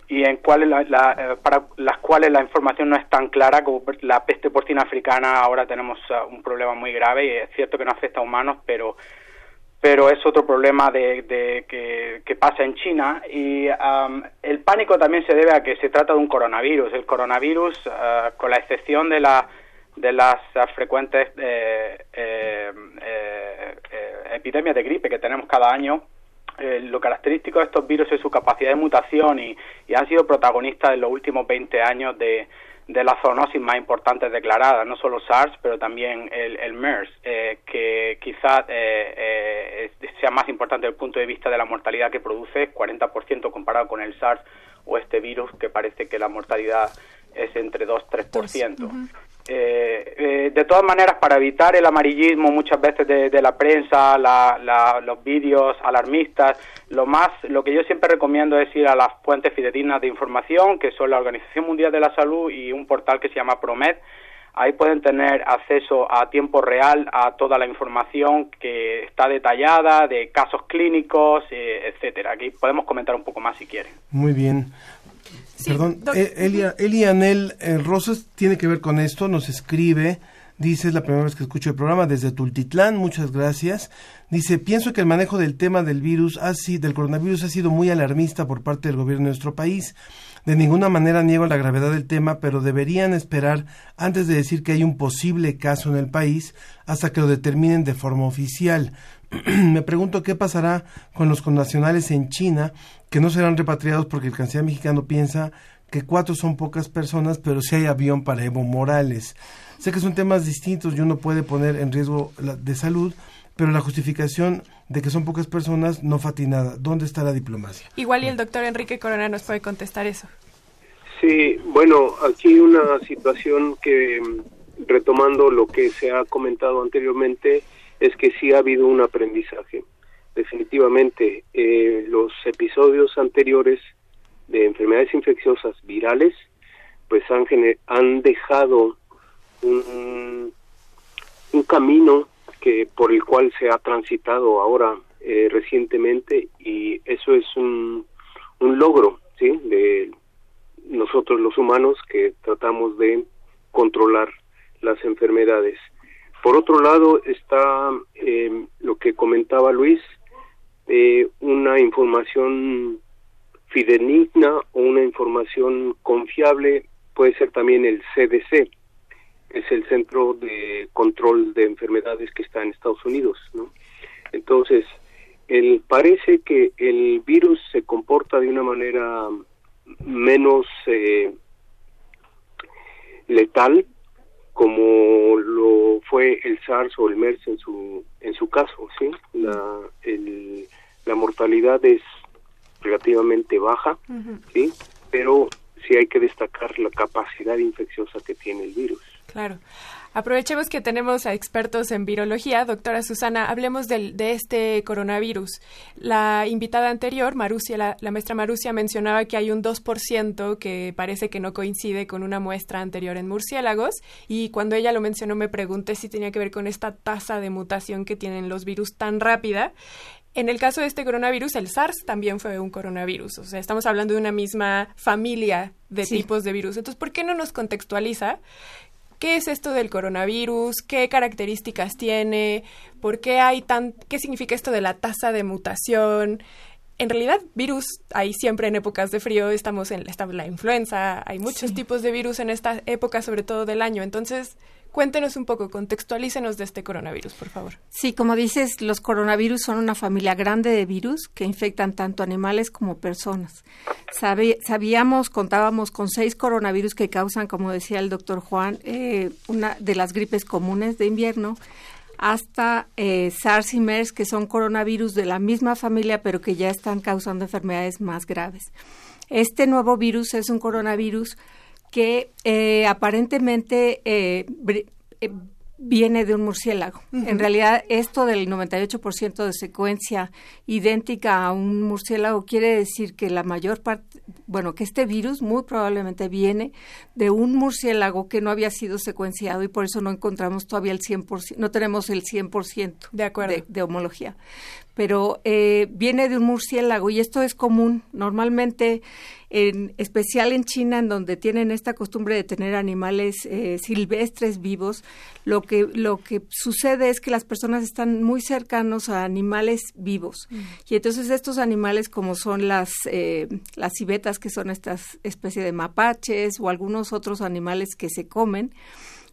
y en cuales la- la, eh, para las cuales la información no es tan clara como la peste porcina africana. Ahora tenemos ah, un problema muy grave y es cierto que no afecta a humanos pero pero es otro problema de, de que, que pasa en China. Y am, el pánico también se debe a que se trata de un coronavirus. El coronavirus ah, con la excepción de la de las ah, frecuentes eh, eh, eh, eh, epidemias de gripe que tenemos cada año eh, lo característico de estos virus es su capacidad de mutación y, y han sido protagonistas en los últimos 20 años de, de las zoonosis más importantes declaradas, no solo SARS, pero también el, el MERS, eh, que quizás eh, eh, sea más importante desde el punto de vista de la mortalidad que produce, 40% comparado con el SARS o este virus, que parece que la mortalidad es entre 2-3%. Eh, eh, de todas maneras, para evitar el amarillismo muchas veces de, de la prensa, la- la- los vídeos alarmistas, lo más, lo que yo siempre recomiendo es ir a las fuentes fidedignas de información, que son la Organización Mundial de la Salud y un portal que se llama Promed. Ahí pueden tener acceso a tiempo real a toda la información que está detallada de casos clínicos, eh, etcétera. Aquí podemos comentar un poco más si quieren. Muy bien. Perdón, eh, Elia, Elia Anel eh, Rosas tiene que ver con esto, nos escribe, dice, es la primera vez que escucho el programa desde Tultitlán, muchas gracias. Dice, pienso que el manejo del tema del virus, así, del coronavirus ha sido muy alarmista por parte del gobierno de nuestro país. De ninguna manera niego la gravedad del tema, pero deberían esperar antes de decir que hay un posible caso en el país hasta que lo determinen de forma oficial. Me pregunto qué pasará con los connacionales en China que no serán repatriados porque el canciller mexicano piensa que cuatro son pocas personas, pero sí hay avión para Evo Morales. Sé que son temas distintos y uno puede poner en riesgo la, de salud, pero la justificación de que son pocas personas no fatinada. ¿Dónde está la diplomacia? Igual y el doctor Enrique Corona nos puede contestar eso. Sí, bueno, aquí una situación que, mm, retomando lo que se ha comentado anteriormente, es que sí ha habido un aprendizaje. Definitivamente, eh, los episodios anteriores de enfermedades infecciosas virales, pues han, han dejado un, un camino que por el cual se ha transitado ahora eh, recientemente y eso es un, un logro, ¿sí? De nosotros los humanos que tratamos de controlar las enfermedades. Por otro lado está eh, lo que comentaba Luis, eh, una información fidedigna o una información confiable puede ser también el CDC, es el Centro de Control de Enfermedades que está en Estados Unidos, ¿no? Entonces, el, parece que el virus se comporta de una manera menos eh, letal como lo fue el SARS o el MERS en su en su caso, sí. La el- la mortalidad es relativamente baja, sí, pero sí hay que destacar la capacidad infecciosa que tiene el virus. Claro. Aprovechemos que tenemos a expertos en virología. Doctora Susana, hablemos del, de este coronavirus. La invitada anterior, Marusia, la, la maestra Marusia, mencionaba que hay un 2% que parece que no coincide con una muestra anterior en murciélagos. Y cuando ella lo mencionó, me pregunté si tenía que ver con esta tasa de mutación que tienen los virus tan rápida. En el caso de este coronavirus, el SARS también fue un coronavirus. O sea, estamos hablando de una misma familia de tipos de virus. Entonces, ¿por qué no nos contextualiza qué es esto del coronavirus? ¿Qué características tiene? ¿Por qué hay tan... ¿Qué significa esto de la tasa de mutación? En realidad, virus hay siempre en épocas de frío. Estamos en está la influenza. Hay muchos tipos de virus en esta época, sobre todo del año. Entonces, Cuéntenos un poco, contextualícenos de este coronavirus, por favor. Sí, como dices, los coronavirus son una familia grande de virus que infectan tanto animales como personas. sabíamos, contábamos con seis coronavirus que causan, como decía el doctor Juan, eh, una de las gripes comunes de invierno hasta eh, SARS y MERS, que son coronavirus de la misma familia, pero que ya están causando enfermedades más graves. Este nuevo virus es un coronavirus que eh, aparentemente eh, eh, viene de un murciélago. En realidad, esto del 98% de secuencia idéntica a un murciélago quiere decir que la mayor parte, bueno, que este virus muy probablemente viene de un murciélago que no había sido secuenciado y por eso no encontramos todavía el 100%, no tenemos el 100% de, acuerdo. de homología pero eh, viene de un murciélago y esto es común. Normalmente, en especial en China, en donde tienen esta costumbre de tener animales eh, silvestres vivos, lo que, lo que sucede es que las personas están muy cercanos a animales vivos. Mm. Y entonces estos animales, como son las, eh, las civetas, que son estas especies de mapaches o algunos otros animales que se comen,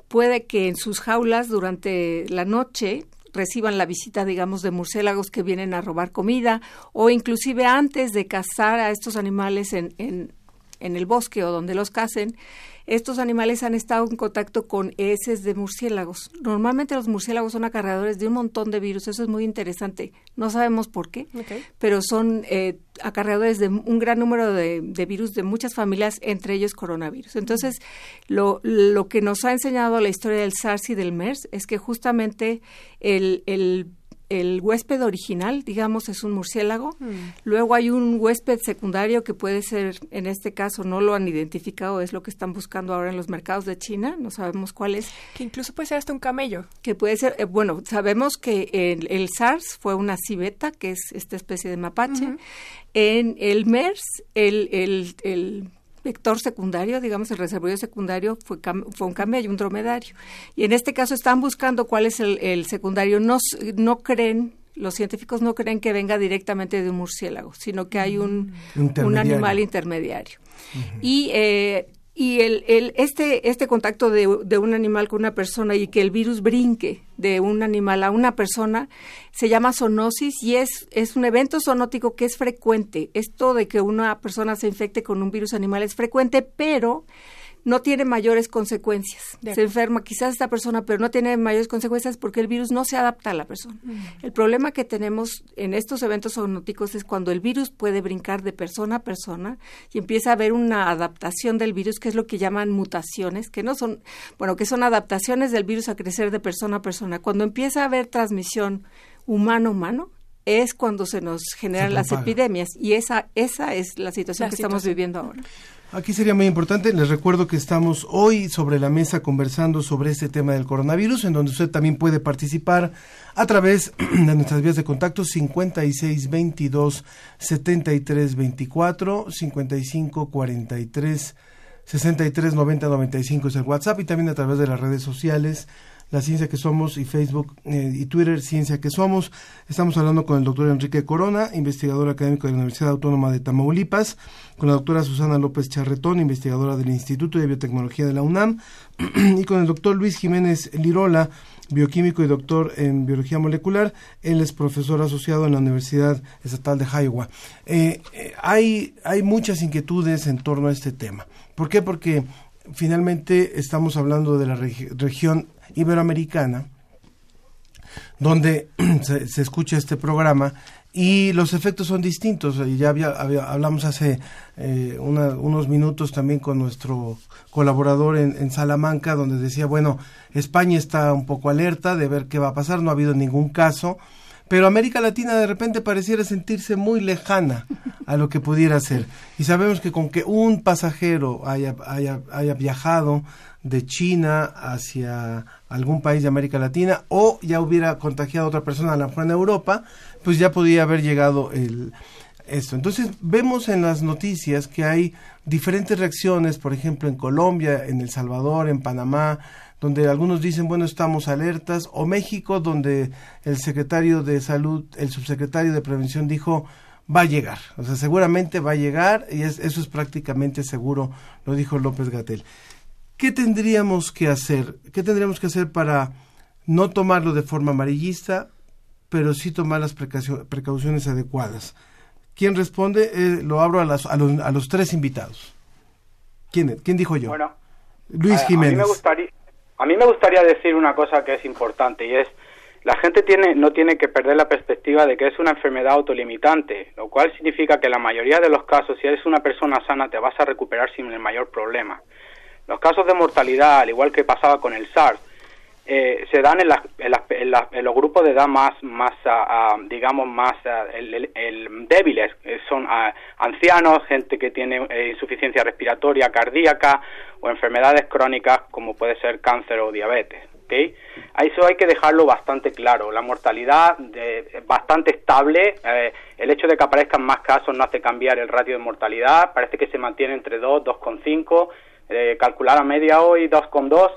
puede que en sus jaulas durante la noche reciban la visita, digamos, de murciélagos que vienen a robar comida o inclusive antes de cazar a estos animales en, en, el bosque o donde los cacen, estos animales han estado en contacto con heces de murciélagos. Normalmente los murciélagos son acarreadores de un montón de virus, eso es muy interesante. No sabemos por qué, pero son eh, acarreadores de un gran número de, virus de muchas familias, entre ellos coronavirus. Entonces, lo, lo que nos ha enseñado la historia del SARS y del MERS es que justamente el, el el huésped original, digamos, es un murciélago. Mm. Luego hay un huésped secundario que puede ser, en este caso no lo han identificado, es lo que están buscando ahora en los mercados de China, no sabemos cuál es. Que incluso puede ser hasta un camello. Que puede ser, eh, bueno, sabemos que el, SARS fue una civeta, que es esta especie de mapache. En el MERS, el, el vector secundario, digamos, el reservorio secundario fue, fue un camello, un dromedario. Y en este caso están buscando cuál es el, secundario. No, no creen, los científicos no creen que venga directamente de un murciélago, sino que hay un, un animal intermediario. Y eh, y el, el, este, este contacto de, de, un animal con una persona y que el virus brinque de un animal a una persona se llama zoonosis y es, es un evento zoonótico que es frecuente. Esto de que una persona se infecte con un virus animal es frecuente, pero no tiene mayores consecuencias. Se enferma quizás esta persona, pero no tiene mayores consecuencias porque el virus no se adapta a la persona. Mm. El problema que tenemos en estos eventos zoonóticos es cuando el virus puede brincar de persona a persona y empieza a haber una adaptación del virus, que es lo que llaman mutaciones, que no son, bueno, que son adaptaciones del virus a crecer de persona a persona. Cuando empieza a haber transmisión humano-humano, es cuando se nos generan las epidemias y esa esa es la situación que estamos viviendo ahora. Aquí sería muy importante, les recuerdo que estamos hoy sobre la mesa conversando sobre este tema del coronavirus, en donde usted también puede participar a través de nuestras vías de contacto 56 22 73 24, 55 43 63 90 95 es el WhatsApp y también a través de las redes sociales la Ciencia que Somos y Facebook eh, y Twitter Ciencia que Somos. Estamos hablando con el doctor Enrique Corona, investigador académico de la Universidad Autónoma de Tamaulipas, con la doctora Susana López Charretón, investigadora del Instituto de Biotecnología de la UNAM, y con el doctor Luis Jiménez Lirola, bioquímico y doctor en biología molecular. Él es profesor asociado en la Universidad Estatal de Iowa. Eh, eh, hay, hay muchas inquietudes en torno a este tema. ¿Por qué? Porque finalmente estamos hablando de la región iberoamericana, donde se, escucha este programa y los efectos son distintos. Ya había, hablamos hace eh, unos minutos también con nuestro colaborador en, Salamanca, donde decía, bueno, España está un poco alerta de ver qué va a pasar, no ha habido ningún caso, pero América Latina de repente pareciera sentirse muy lejana a lo que pudiera ser. Y sabemos que con que un pasajero haya viajado de China hacia algún país de América Latina o ya hubiera contagiado a otra persona a la mejor en Europa, pues ya podía haber llegado el esto. Entonces vemos en las noticias que hay diferentes reacciones, por ejemplo en Colombia, en El Salvador, en Panamá, donde algunos dicen, bueno, estamos alertas, o México, donde el secretario de salud, el subsecretario de prevención dijo, va a llegar, o sea, seguramente va a llegar, y es- eso es prácticamente seguro, lo dijo López Gatel. ¿Qué tendríamos que hacer? ¿Qué tendríamos que hacer para no tomarlo de forma amarillista, pero sí tomar las precaucio- precauciones adecuadas? ¿Quién responde? Eh, lo abro a, las- a los, a los tres invitados. ¿Quién, ¿Quién dijo yo? Bueno, Luis a- A Jiménez. mí, me gustaría, a mí me gustaría decir una cosa que es importante y es la gente tiene no tiene que perder la perspectiva de que es una enfermedad autolimitante, lo cual significa que en la mayoría de los casos, si eres una persona sana, te vas a recuperar sin el mayor problema. Los casos de mortalidad, al igual que pasaba con el SARS, eh, se dan en, en en en los grupos de edad más, más ah, ah, digamos, más ah, el- el- débiles. Eh, son ancianos, gente que tiene eh, insuficiencia respiratoria cardíaca o enfermedades crónicas como puede ser cáncer o diabetes. A Eso hay que dejarlo bastante claro. La mortalidad es bastante estable. eh, el hecho de que aparezcan más casos no hace cambiar el ratio de mortalidad. Parece que se mantiene entre 2, 2,5. Eh, calcular a media hoy 2,2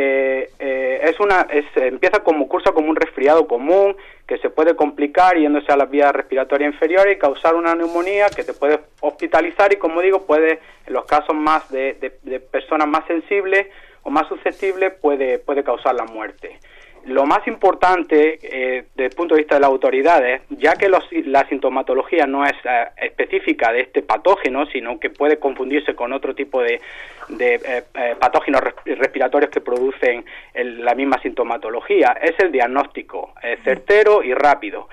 eh, eh, es una es, empieza como cursa como un resfriado común que se puede complicar yéndose a las vías respiratorias inferiores y causar una neumonía que te puede hospitalizar y como digo puede en los casos más de- de personas más sensibles o más susceptibles puede puede causar la muerte. Lo más importante eh, desde el punto de vista de las autoridades, ya que los- la sintomatología no es eh, específica de este patógeno, sino que puede confundirse con otro tipo de, de, eh, eh, patógenos res- respiratorios que producen el- la misma sintomatología, es el diagnóstico certero y rápido.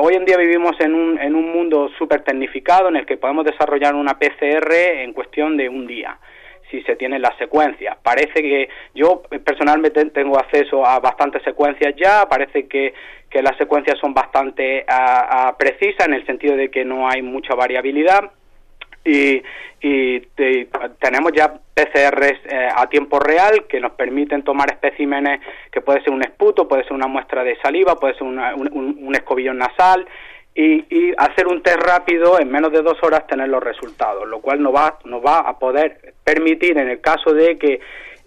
Hoy en día vivimos en un, en un mundo súper tecnificado en el que podemos desarrollar una PCR en cuestión de un día si se tienen las secuencias. Parece que yo eh, personalmente tengo acceso a bastantes secuencias ya, parece que, que las secuencias son bastante ah, ah, precisas en el sentido de que no hay mucha variabilidad y, y te- tenemos ya PCRs eh, a tiempo real que nos permiten tomar especímenes que puede ser un esputo, puede ser una muestra de saliva, puede ser una- un, un- un escobillón nasal y, y hacer un test rápido en menos de dos horas tener los resultados, lo cual nos va, nos va a poder permitir en el caso de que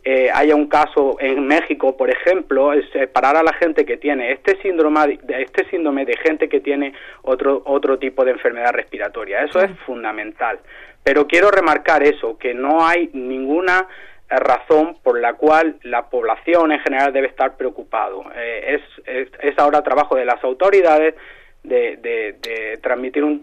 eh, haya un caso en México, por ejemplo, es separar a la gente que tiene este síndrome, de este síndrome de gente que tiene otro otro tipo de enfermedad respiratoria. Eso es fundamental. Pero quiero remarcar eso, que no hay ninguna eh, razón por la cual la población en general debe estar preocupado. Eh, es, es, es ahora trabajo de las autoridades de, de- de transmitir un,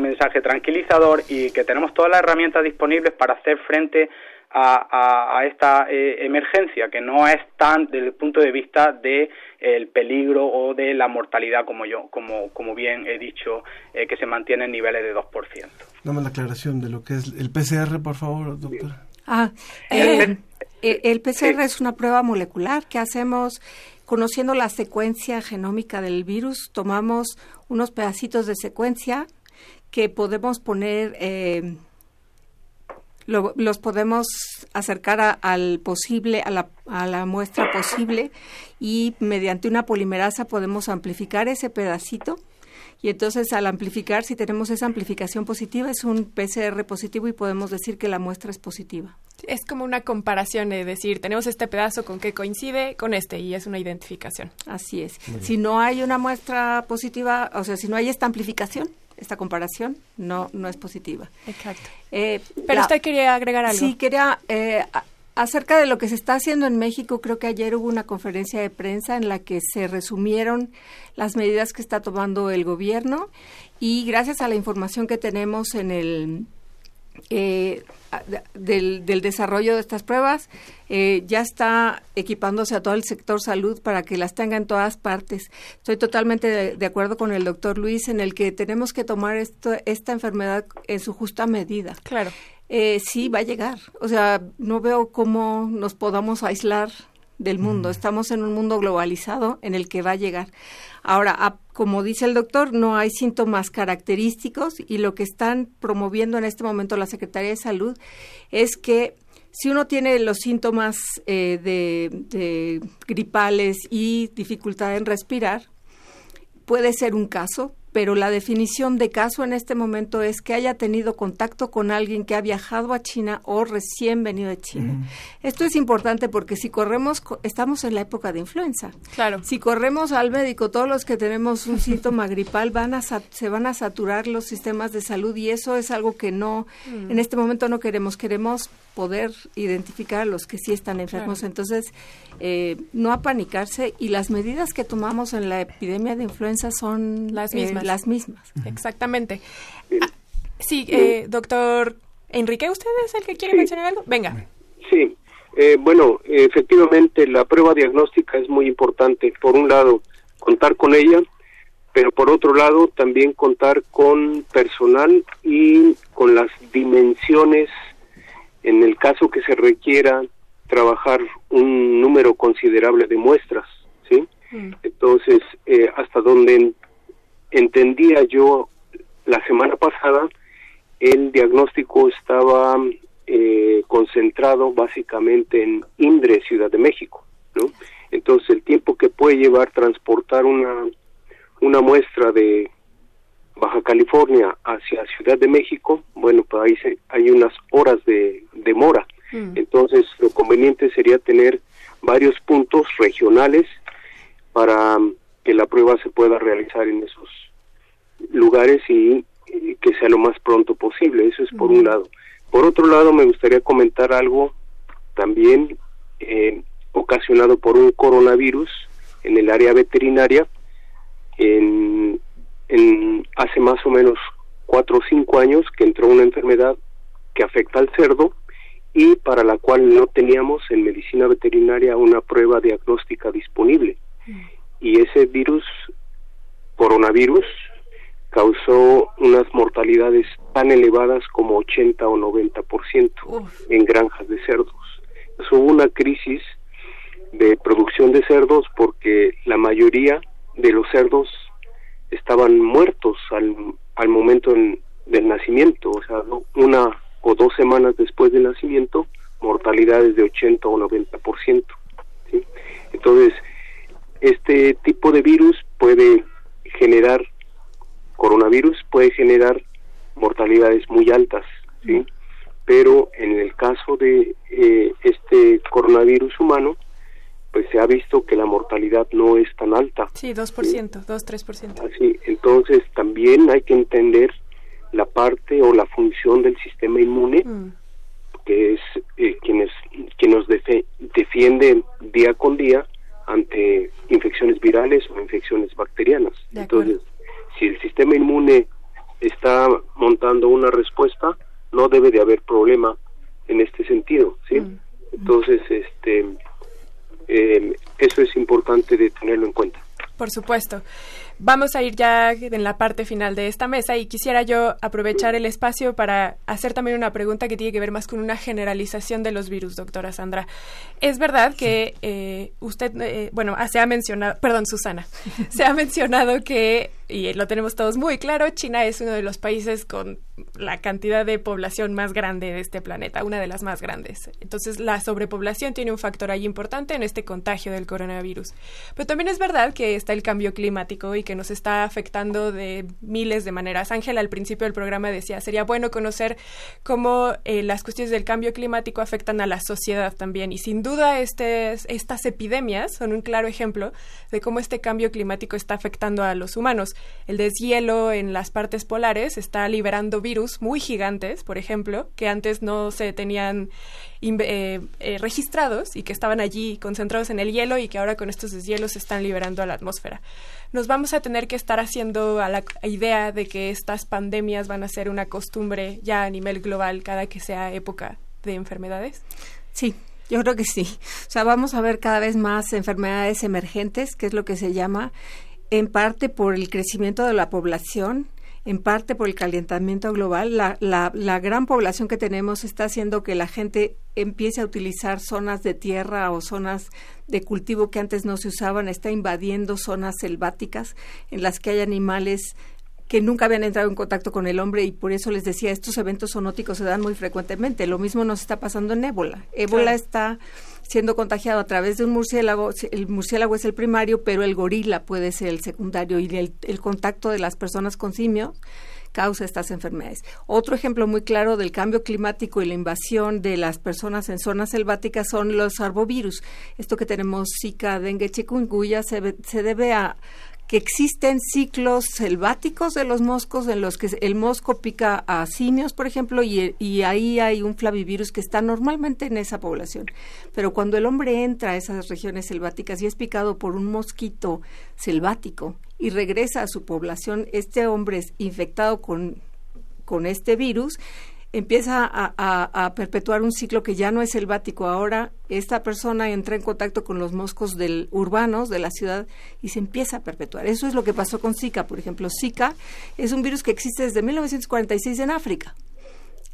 mensaje tranquilizador y que tenemos todas las herramientas disponibles para hacer frente a, a- a esta eh, emergencia, que no es tan desde el punto de vista de el peligro o de la mortalidad, como yo, como, como bien he dicho, eh, que se mantiene en niveles de 2%. Dame la aclaración de lo que es el PCR, por favor, doctor. Ah, eh, eh, el PCR es una prueba molecular que hacemos conociendo la secuencia genómica del virus. Tomamos unos pedacitos de secuencia que podemos poner, eh, lo- los podemos acercar al posible, a la, a la muestra posible y mediante una polimerasa podemos amplificar ese pedacito. Y entonces al amplificar, si tenemos esa amplificación positiva, es un PCR positivo y podemos decir que la muestra es positiva. Es como una comparación de decir, tenemos este pedazo con que coincide con este y es una identificación. Así es. Si no hay una muestra positiva, o sea, si no hay esta amplificación, esta comparación, no, no es positiva. Exacto. Eh, Pero la- usted quería agregar algo. Sí, quería, eh, acerca de lo que se está haciendo en México, creo que ayer hubo una conferencia de prensa en la que se resumieron las medidas que está tomando el gobierno y gracias a la información que tenemos en el eh, del, del desarrollo de estas pruebas, eh, ya está equipándose a todo el sector salud para que las tenga en todas partes. Estoy totalmente de, de acuerdo con el doctor Luis en el que tenemos que tomar esto, esta enfermedad en su justa medida. Claro. Eh, sí, va a llegar. O sea, no veo cómo nos podamos aislar del mundo. Estamos en un mundo globalizado en el que va a llegar. Ahora, a- como dice el doctor, no hay síntomas característicos y lo que están promoviendo en este momento la Secretaría de Salud es que si uno tiene los síntomas eh, de, de gripales y dificultad en respirar, puede ser un caso, pero la definición de caso en este momento es que haya tenido contacto con alguien que ha viajado a China o recién venido de China. Esto es importante porque si corremos, co- estamos en la época de influenza. Claro. Si corremos al médico, todos los que tenemos un síntoma gripal van a sa- se van a saturar los sistemas de salud y eso es algo que no, Mm. en este momento no queremos. Queremos poder identificar a los que sí están enfermos. Claro. Entonces, eh, no apanicarse y las medidas que tomamos en la epidemia de influenza son Las eh, mismas. las mismas. Exactamente. Ah, sí, eh, doctor Enrique, ¿usted es el que quiere mencionar algo? Venga. Sí, eh, bueno, efectivamente la prueba diagnóstica es muy importante. Por un lado, contar con ella, pero por otro lado también contar con personal y con las dimensiones, en el caso que se requiera trabajar un número considerable de muestras, ¿sí? Entonces, eh, hasta donde en- entendía yo la semana pasada, el diagnóstico estaba eh, concentrado básicamente en Indre, Ciudad de México, ¿no? Entonces, el tiempo que puede llevar transportar una, una muestra de Baja California hacia Ciudad de México, bueno, pues ahí se- hay unas horas de demora. Entonces, lo conveniente sería tener varios puntos regionales para mm, que la prueba se pueda realizar en esos lugares y, y que sea lo más pronto posible. Eso es por un lado. Por otro lado, me gustaría comentar algo también eh, ocasionado por un coronavirus en el área veterinaria. En hace más o menos cuatro o cinco años que entró una enfermedad que afecta al cerdo y para la cual no teníamos en medicina veterinaria una prueba diagnóstica disponible. Y ese virus, coronavirus, causó unas mortalidades tan elevadas como 80 o 90% en granjas de cerdos. Entonces, hubo una crisis de producción de cerdos porque la mayoría de los cerdos estaban muertos al, al momento en- del nacimiento, o sea, una o dos semanas después del nacimiento, mortalidades de 80 o 90%. ¿sí? Entonces, este tipo de virus puede generar, coronavirus puede generar mortalidades muy altas, ¿sí? Pero en el caso de eh, este coronavirus humano, pues se ha visto que la mortalidad no es tan alta. Sí, 2%, 2-3%. Así, entonces también hay que entender la parte o la función del sistema inmune, Mm. que es eh, quienes, quien nos defe- defiende día con día ante infecciones virales o infecciones bacterianas. Entonces, si el sistema inmune está montando una respuesta, no debe de haber problema en este sentido, ¿sí? Mm. Entonces, este, eh, eso es importante de tenerlo en cuenta. Por supuesto. Vamos a ir ya en la parte final de esta mesa y quisiera yo aprovechar el espacio para hacer también una pregunta que tiene que ver más con una generalización de los virus, doctora Sandra. Es verdad que eh, usted, eh, bueno, ah, se ha mencionado, perdón, Susana, se ha mencionado que, y lo tenemos todos muy claro, China es uno de los países con la cantidad de población más grande de este planeta, una de las más grandes. Entonces, la sobrepoblación tiene un factor ahí importante en este contagio del coronavirus. Pero también es verdad que está el cambio climático y que nos está afectando de miles de maneras. Ángela al principio del programa decía, sería bueno conocer cómo eh, las cuestiones del cambio climático afectan a la sociedad también. Y sin duda este, estas epidemias son un claro ejemplo de cómo este cambio climático está afectando a los humanos. El deshielo en las partes polares está liberando virus muy gigantes, por ejemplo, que antes no se tenían eh, eh, registrados y que estaban allí concentrados en el hielo y que ahora con estos deshielos se están liberando a la atmósfera. Nos vamos a tener que estar haciendo a la idea de que estas pandemias van a ser una costumbre ya a nivel global cada que sea época de enfermedades. Sí, yo creo que sí. O sea, vamos a ver cada vez más enfermedades emergentes, que es lo que se llama, en parte por el crecimiento de la población, en parte por el calentamiento global. La, la, la gran población que tenemos está haciendo que la gente empiece a utilizar zonas de tierra o zonas de cultivo que antes no se usaban, está invadiendo zonas selváticas en las que hay animales que nunca habían entrado en contacto con el hombre y por eso les decía, estos eventos zoonóticos se dan muy frecuentemente. Lo mismo nos está pasando en ébola. Ébola Claro. está siendo contagiado a través de un murciélago, el murciélago es el primario, pero el gorila puede ser el secundario y el, el contacto de las personas con simios causa estas enfermedades. Otro ejemplo muy claro del cambio climático y la invasión de las personas en zonas selváticas son los arbovirus. Esto que tenemos Zika, dengue, chikungunya se, se debe a que existen ciclos selváticos de los moscos en los que el mosco pica a simios, por ejemplo, y, y, ahí hay un flavivirus que está normalmente en esa población. Pero cuando el hombre entra a esas regiones selváticas y es picado por un mosquito selvático y regresa a su población, este hombre es infectado con, con este virus empieza a, perpetuar un ciclo que ya no es selvático. Ahora esta persona entra en contacto con los moscos del urbanos de la ciudad y se empieza a perpetuar. Eso es lo que pasó con Zika, por ejemplo. Zika es un virus que existe desde 1946 en África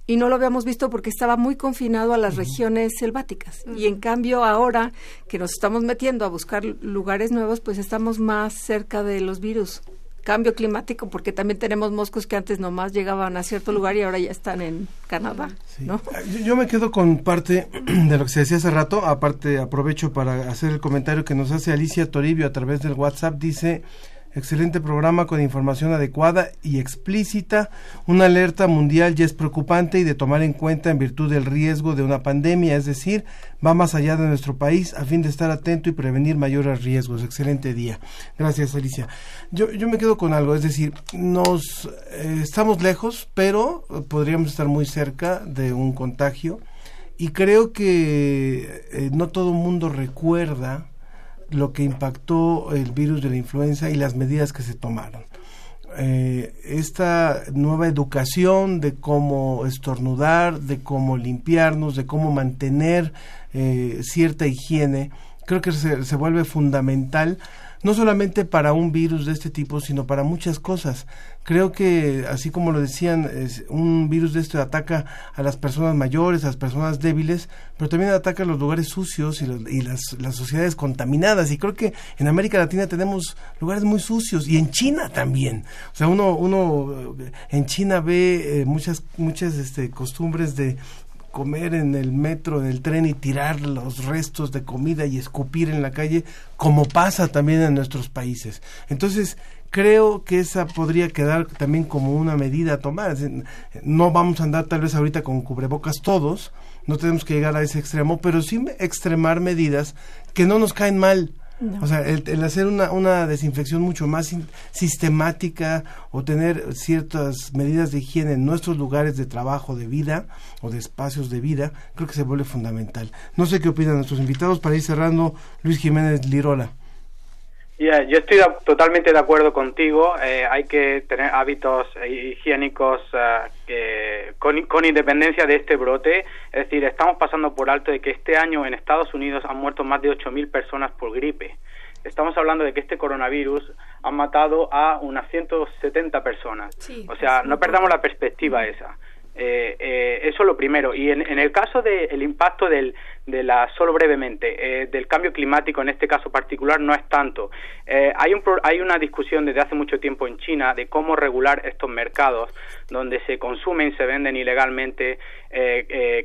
y no lo habíamos visto porque estaba muy confinado a las regiones selváticas. Y en cambio ahora que nos estamos metiendo a buscar lugares nuevos, pues estamos más cerca de los virus cambio climático, porque también tenemos moscos que antes nomás llegaban a cierto lugar y ahora ya están en Canadá, ¿no? Yo, me quedo con parte de lo que se decía hace rato, aparte aprovecho para hacer el comentario que nos hace Alicia Toribio a través del WhatsApp, dice Excelente programa con información adecuada y explícita. Una alerta mundial ya es preocupante y de tomar en cuenta en virtud del riesgo de una pandemia, es decir, va más allá de nuestro país a fin de estar atento y prevenir mayores riesgos. Excelente día. Gracias, Alicia. Yo, yo me quedo con algo, es decir, nos eh, estamos lejos, pero podríamos estar muy cerca de un contagio y creo que eh, no todo el mundo recuerda lo que impactó el virus de la influenza y las medidas que se tomaron. Eh, esta nueva educación de cómo estornudar, de cómo limpiarnos, de cómo mantener eh, cierta higiene, creo que se, se vuelve fundamental no solamente para un virus de este tipo, sino para muchas cosas. Creo que, así como lo decían, es, un virus de este ataca a las personas mayores, a las personas débiles, pero también ataca a los lugares sucios y, y las, las, sociedades contaminadas. Y creo que en América Latina tenemos lugares muy sucios y en China también. O sea, uno, uno en China ve eh, muchas, muchas este, costumbres de comer en el metro, en el tren y tirar los restos de comida y escupir en la calle, como pasa también en nuestros países. Entonces, creo que esa podría quedar también como una medida a tomar. No vamos a andar tal vez ahorita con cubrebocas todos, no tenemos que llegar a ese extremo, pero sí extremar medidas que no nos caen mal o sea, el, hacer una, una, desinfección mucho más sistemática o tener ciertas medidas de higiene en nuestros lugares de trabajo, de vida o de espacios de vida, creo que se vuelve fundamental. No sé qué opinan nuestros invitados para ir cerrando. Luis Jiménez Lirola yo estoy totalmente de acuerdo contigo. Eh, hay que tener hábitos higiénicos eh, con, con, independencia de este brote. Es decir, estamos pasando por alto de que este año en Estados Unidos han muerto más de 8.000 personas por gripe. Estamos hablando de que este coronavirus ha matado a unas 170 personas. o sea, no perdamos la perspectiva esa. Eh, eh, eso es lo primero. Y en, el caso del impacto del, de la, solo brevemente, eh, del cambio climático en este caso particular no es tanto. Eh, hay, un, hay una discusión desde hace mucho tiempo en China de cómo regular estos mercados donde se consumen se venden ilegalmente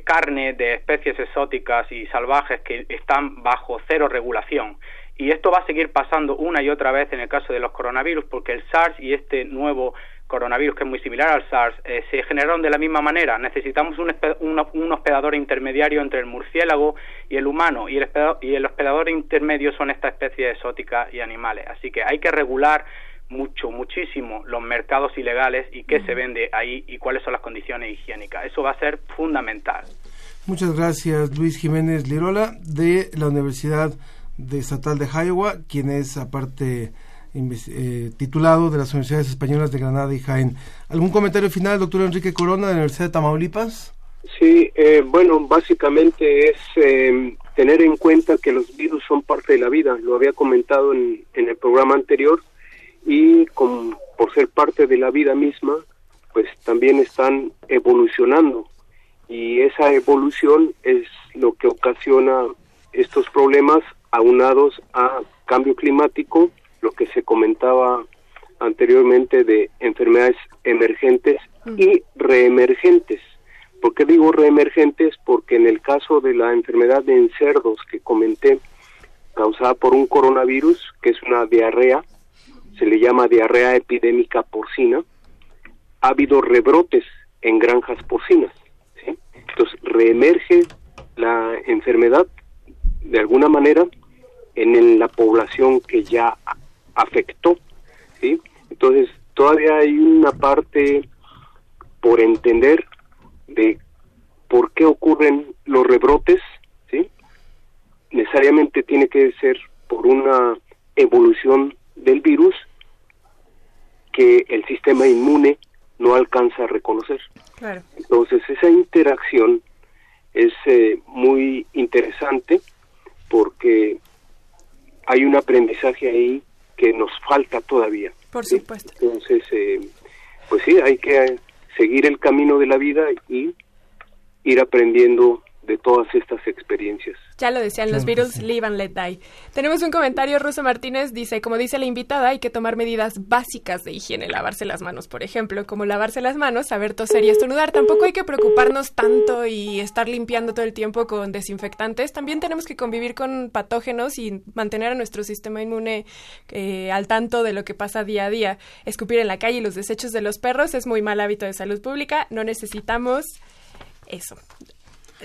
carne de especies exóticas y salvajes que están bajo cero regulación. Y esto va a seguir pasando una y otra vez en el caso de los coronavirus porque el SARS y este nuevo coronavirus, que es muy similar al SARS, eh, se generaron de la misma manera. Necesitamos un, un, hospedador intermediario entre el murciélago y el humano, y el, y el hospedador intermedio son estas especies exóticas y animales. Así que hay que regular mucho, muchísimo los mercados ilegales y qué se vende ahí y cuáles son las condiciones higiénicas. Eso va a ser fundamental. Muchas gracias, Luis Jiménez Lirola, de la Universidad de Estatal de Iowa, quien es aparte eh, titulado de las Universidades Españolas de Granada y Jaén. ¿Algún comentario final, doctor Enrique Corona, de la Universidad de Tamaulipas? Sí, eh, bueno, básicamente es eh, tener en cuenta que los virus son parte de la vida, lo había comentado en, el programa anterior, y con, por ser parte de la vida misma, pues también están evolucionando, y esa evolución es lo que ocasiona estos problemas aunados a cambio climático lo que se comentaba anteriormente de enfermedades emergentes y reemergentes, ¿Por qué digo reemergentes? Porque en el caso de la enfermedad de encerdos que comenté, causada por un coronavirus, que es una diarrea, se le llama diarrea epidémica porcina, ha habido rebrotes en granjas porcinas. ¿sí? Entonces, reemerge la enfermedad de alguna manera en el- la población que ya afectó. ¿sí? Entonces, todavía hay una parte por entender de por qué ocurren los rebrotes, ¿sí? necesariamente tiene que ser por una evolución del virus que el sistema inmune no alcanza a reconocer. Claro. Entonces esa interacción es eh, muy interesante porque hay un aprendizaje ahí que nos falta todavía. Por supuesto. Entonces, eh, pues sí, hay que seguir el camino de la vida y ir aprendiendo de todas estas experiencias. Ya lo decían los Beatles, live and let die. Tenemos un comentario, Ruso Martínez dice, como dice la invitada, hay que tomar medidas básicas de higiene, lavarse las manos, por ejemplo, como lavarse las manos, saber toser y estornudar. Tampoco hay que preocuparnos tanto y estar limpiando todo el tiempo con desinfectantes. También tenemos que convivir con patógenos y mantener a nuestro sistema inmune eh, al tanto de lo que pasa día a día. Escupir en la calle y los desechos de los perros es muy mal hábito de salud pública. No necesitamos eso.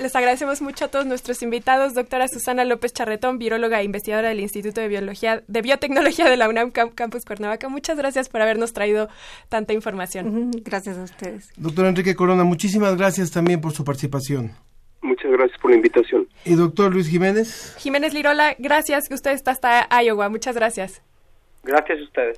Les agradecemos mucho a todos nuestros invitados, doctora Susana López Charretón, viróloga e investigadora del Instituto de Biología de Biotecnología de la UNAM Cam- Campus Cuernavaca. Muchas gracias por habernos traído tanta información. Gracias a ustedes. Doctor Enrique Corona, muchísimas gracias también por su participación. Muchas gracias por la invitación. Y doctor Luis Jiménez. Jiménez Lirola, gracias que usted está hasta Iowa. Muchas gracias. Gracias a ustedes.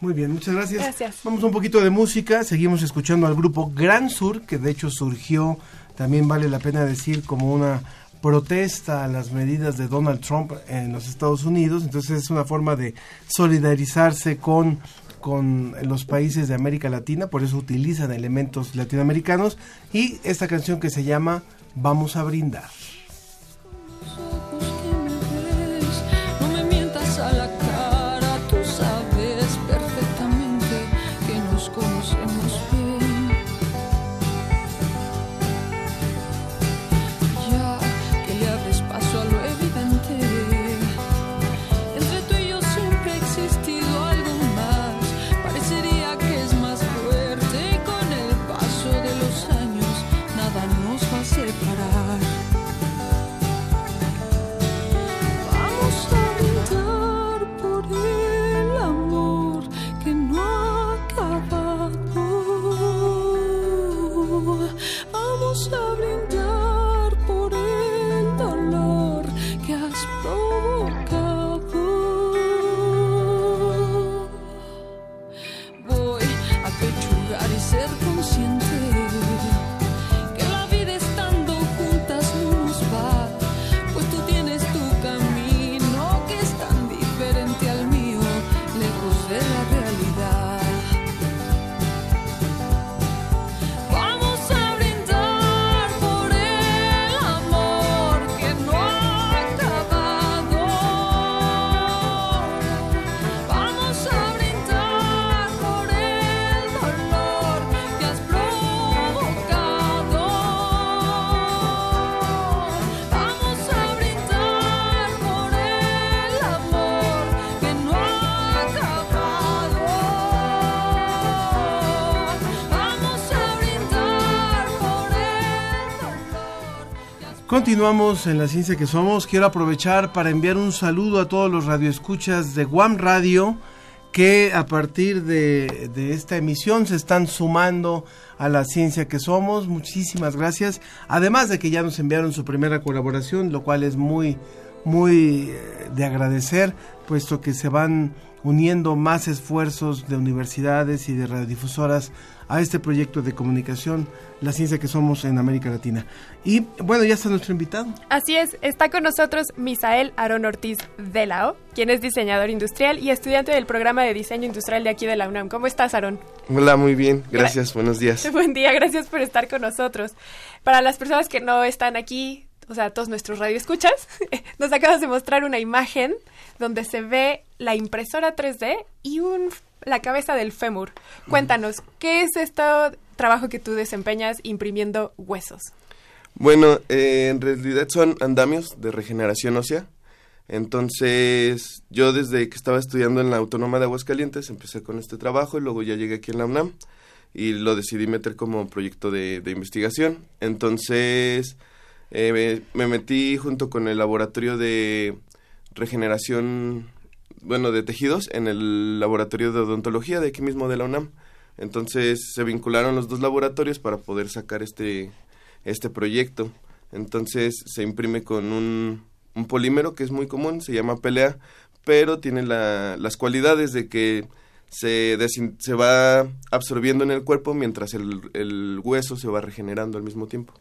Muy bien, muchas gracias. Gracias. Vamos a un poquito de música. Seguimos escuchando al grupo Gran Sur, que de hecho surgió, también vale la pena decir, como una protesta a las medidas de Donald Trump en los Estados Unidos. Entonces es una forma de solidarizarse con con los países de América Latina, por eso utilizan elementos latinoamericanos y esta canción que se llama Vamos a brindar. Continuamos en la ciencia que somos. Quiero aprovechar para enviar un saludo a todos los radioescuchas de Guam Radio que a partir de, de esta emisión se están sumando a la ciencia que somos. Muchísimas gracias. Además de que ya nos enviaron su primera colaboración, lo cual es muy, muy eh, de agradecer, puesto que se van uniendo más esfuerzos de universidades y de radiodifusoras a este proyecto de comunicación, la ciencia que somos en América Latina. Y bueno, ya está nuestro invitado. Así es, está con nosotros Misael Aarón Ortiz de la O, quien es diseñador industrial y estudiante del programa de diseño industrial de aquí de la UNAM. ¿Cómo estás, Aarón? Hola, muy bien, gracias, buenos días. Buen día, gracias por estar con nosotros. Para las personas que no están aquí, o sea, todos nuestros radioescuchas, nos acabas de mostrar una imagen donde se ve la impresora 3D y un la cabeza del fémur. Cuéntanos, ¿qué es esto trabajo que tú desempeñas imprimiendo huesos? Bueno, eh, en realidad son andamios de regeneración ósea. Entonces, yo desde que estaba estudiando en la Autónoma de Aguascalientes empecé con este trabajo y luego ya llegué aquí en la UNAM y lo decidí meter como proyecto de, de investigación. Entonces, eh, me, me metí junto con el laboratorio de regeneración, bueno, de tejidos en el laboratorio de odontología de aquí mismo de la UNAM. Entonces, se vincularon los dos laboratorios para poder sacar este, este proyecto. Entonces, se imprime con un, un polímero que es muy común, se llama PLA, pero tiene la- las cualidades de que se, se va absorbiendo en el cuerpo mientras el, el hueso se va regenerando al mismo tiempo.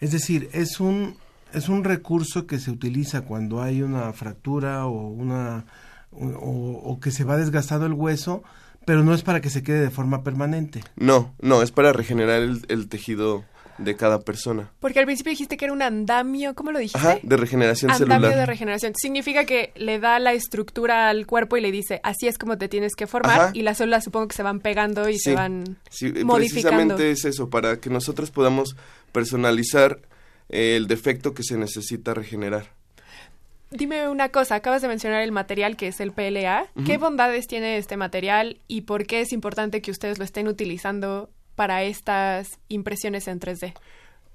Es decir, es un es un recurso que se utiliza cuando hay una fractura o una o, o que se va desgastando el hueso, pero no es para que se quede de forma permanente. No, no, es para regenerar el, el tejido de cada persona. Porque al principio dijiste que era un andamio, ¿cómo lo dijiste? Ajá, de regeneración Andamio celular. de regeneración. Significa que le da la estructura al cuerpo y le dice, así es como te tienes que formar, Ajá. y las células supongo que se van pegando y Sí, se van sí, modificando. precisamente es eso, para que nosotros podamos personalizar el defecto que se necesita regenerar. Dime una cosa, acabas de mencionar el material que es el PLA. ¿Qué bondades tiene este material y por qué es importante que ustedes lo estén utilizando para estas impresiones en 3D?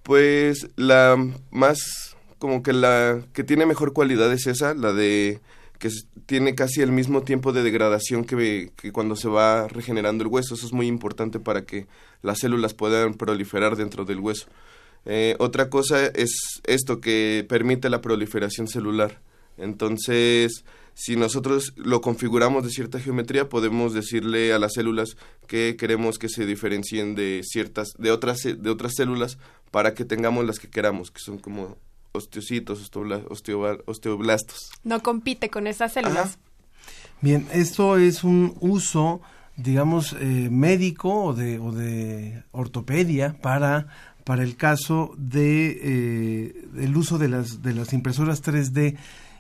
Pues la más, como que la que tiene mejor cualidad es esa, la de que tiene casi el mismo tiempo de degradación que, que cuando se va regenerando el hueso. Eso es muy importante para que las células puedan proliferar dentro del hueso. Eh, otra cosa es esto que permite la proliferación celular. Entonces, si nosotros lo configuramos de cierta geometría, podemos decirle a las células que queremos que se diferencien de ciertas, de otras, de otras células para que tengamos las que queramos, que son como osteocitos, osteoblastos. No compite con esas células. Bien, esto es un uso, digamos, eh, médico o de, o de ortopedia para, para el caso de eh, el uso de las, de las impresoras 3D.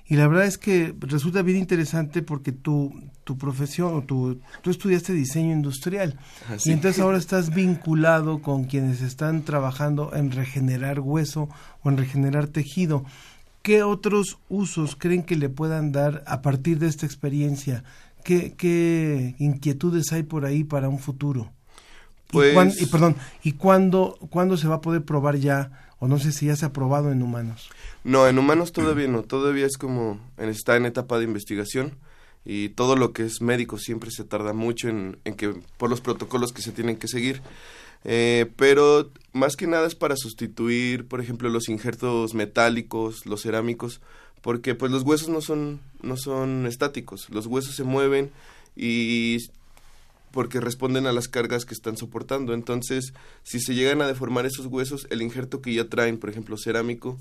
Y la verdad es que resulta bien interesante porque tu, tu profesión, o tu, tú estudiaste diseño industrial. Ah, Y entonces ahora estás vinculado con quienes están trabajando en regenerar hueso o en regenerar tejido. ¿Qué otros usos creen que le puedan dar a partir de esta experiencia? ¿Qué, qué inquietudes hay por ahí para un futuro? Pues- ¿Y, cuán- y perdón, ¿y cuándo, cuándo se va a poder probar ya? O no sé si ya se ha probado en humanos. No, en humanos todavía no, todavía es como está en etapa de investigación y todo lo que es médico siempre se tarda mucho en, en que por los protocolos que se tienen que seguir. Eh, pero más que nada es para sustituir, por ejemplo, los injertos metálicos, los cerámicos, porque pues los huesos no son no son estáticos, los huesos se mueven y porque responden a las cargas que están soportando. Entonces, si se llegan a deformar esos huesos, el injerto que ya traen, por ejemplo, cerámico,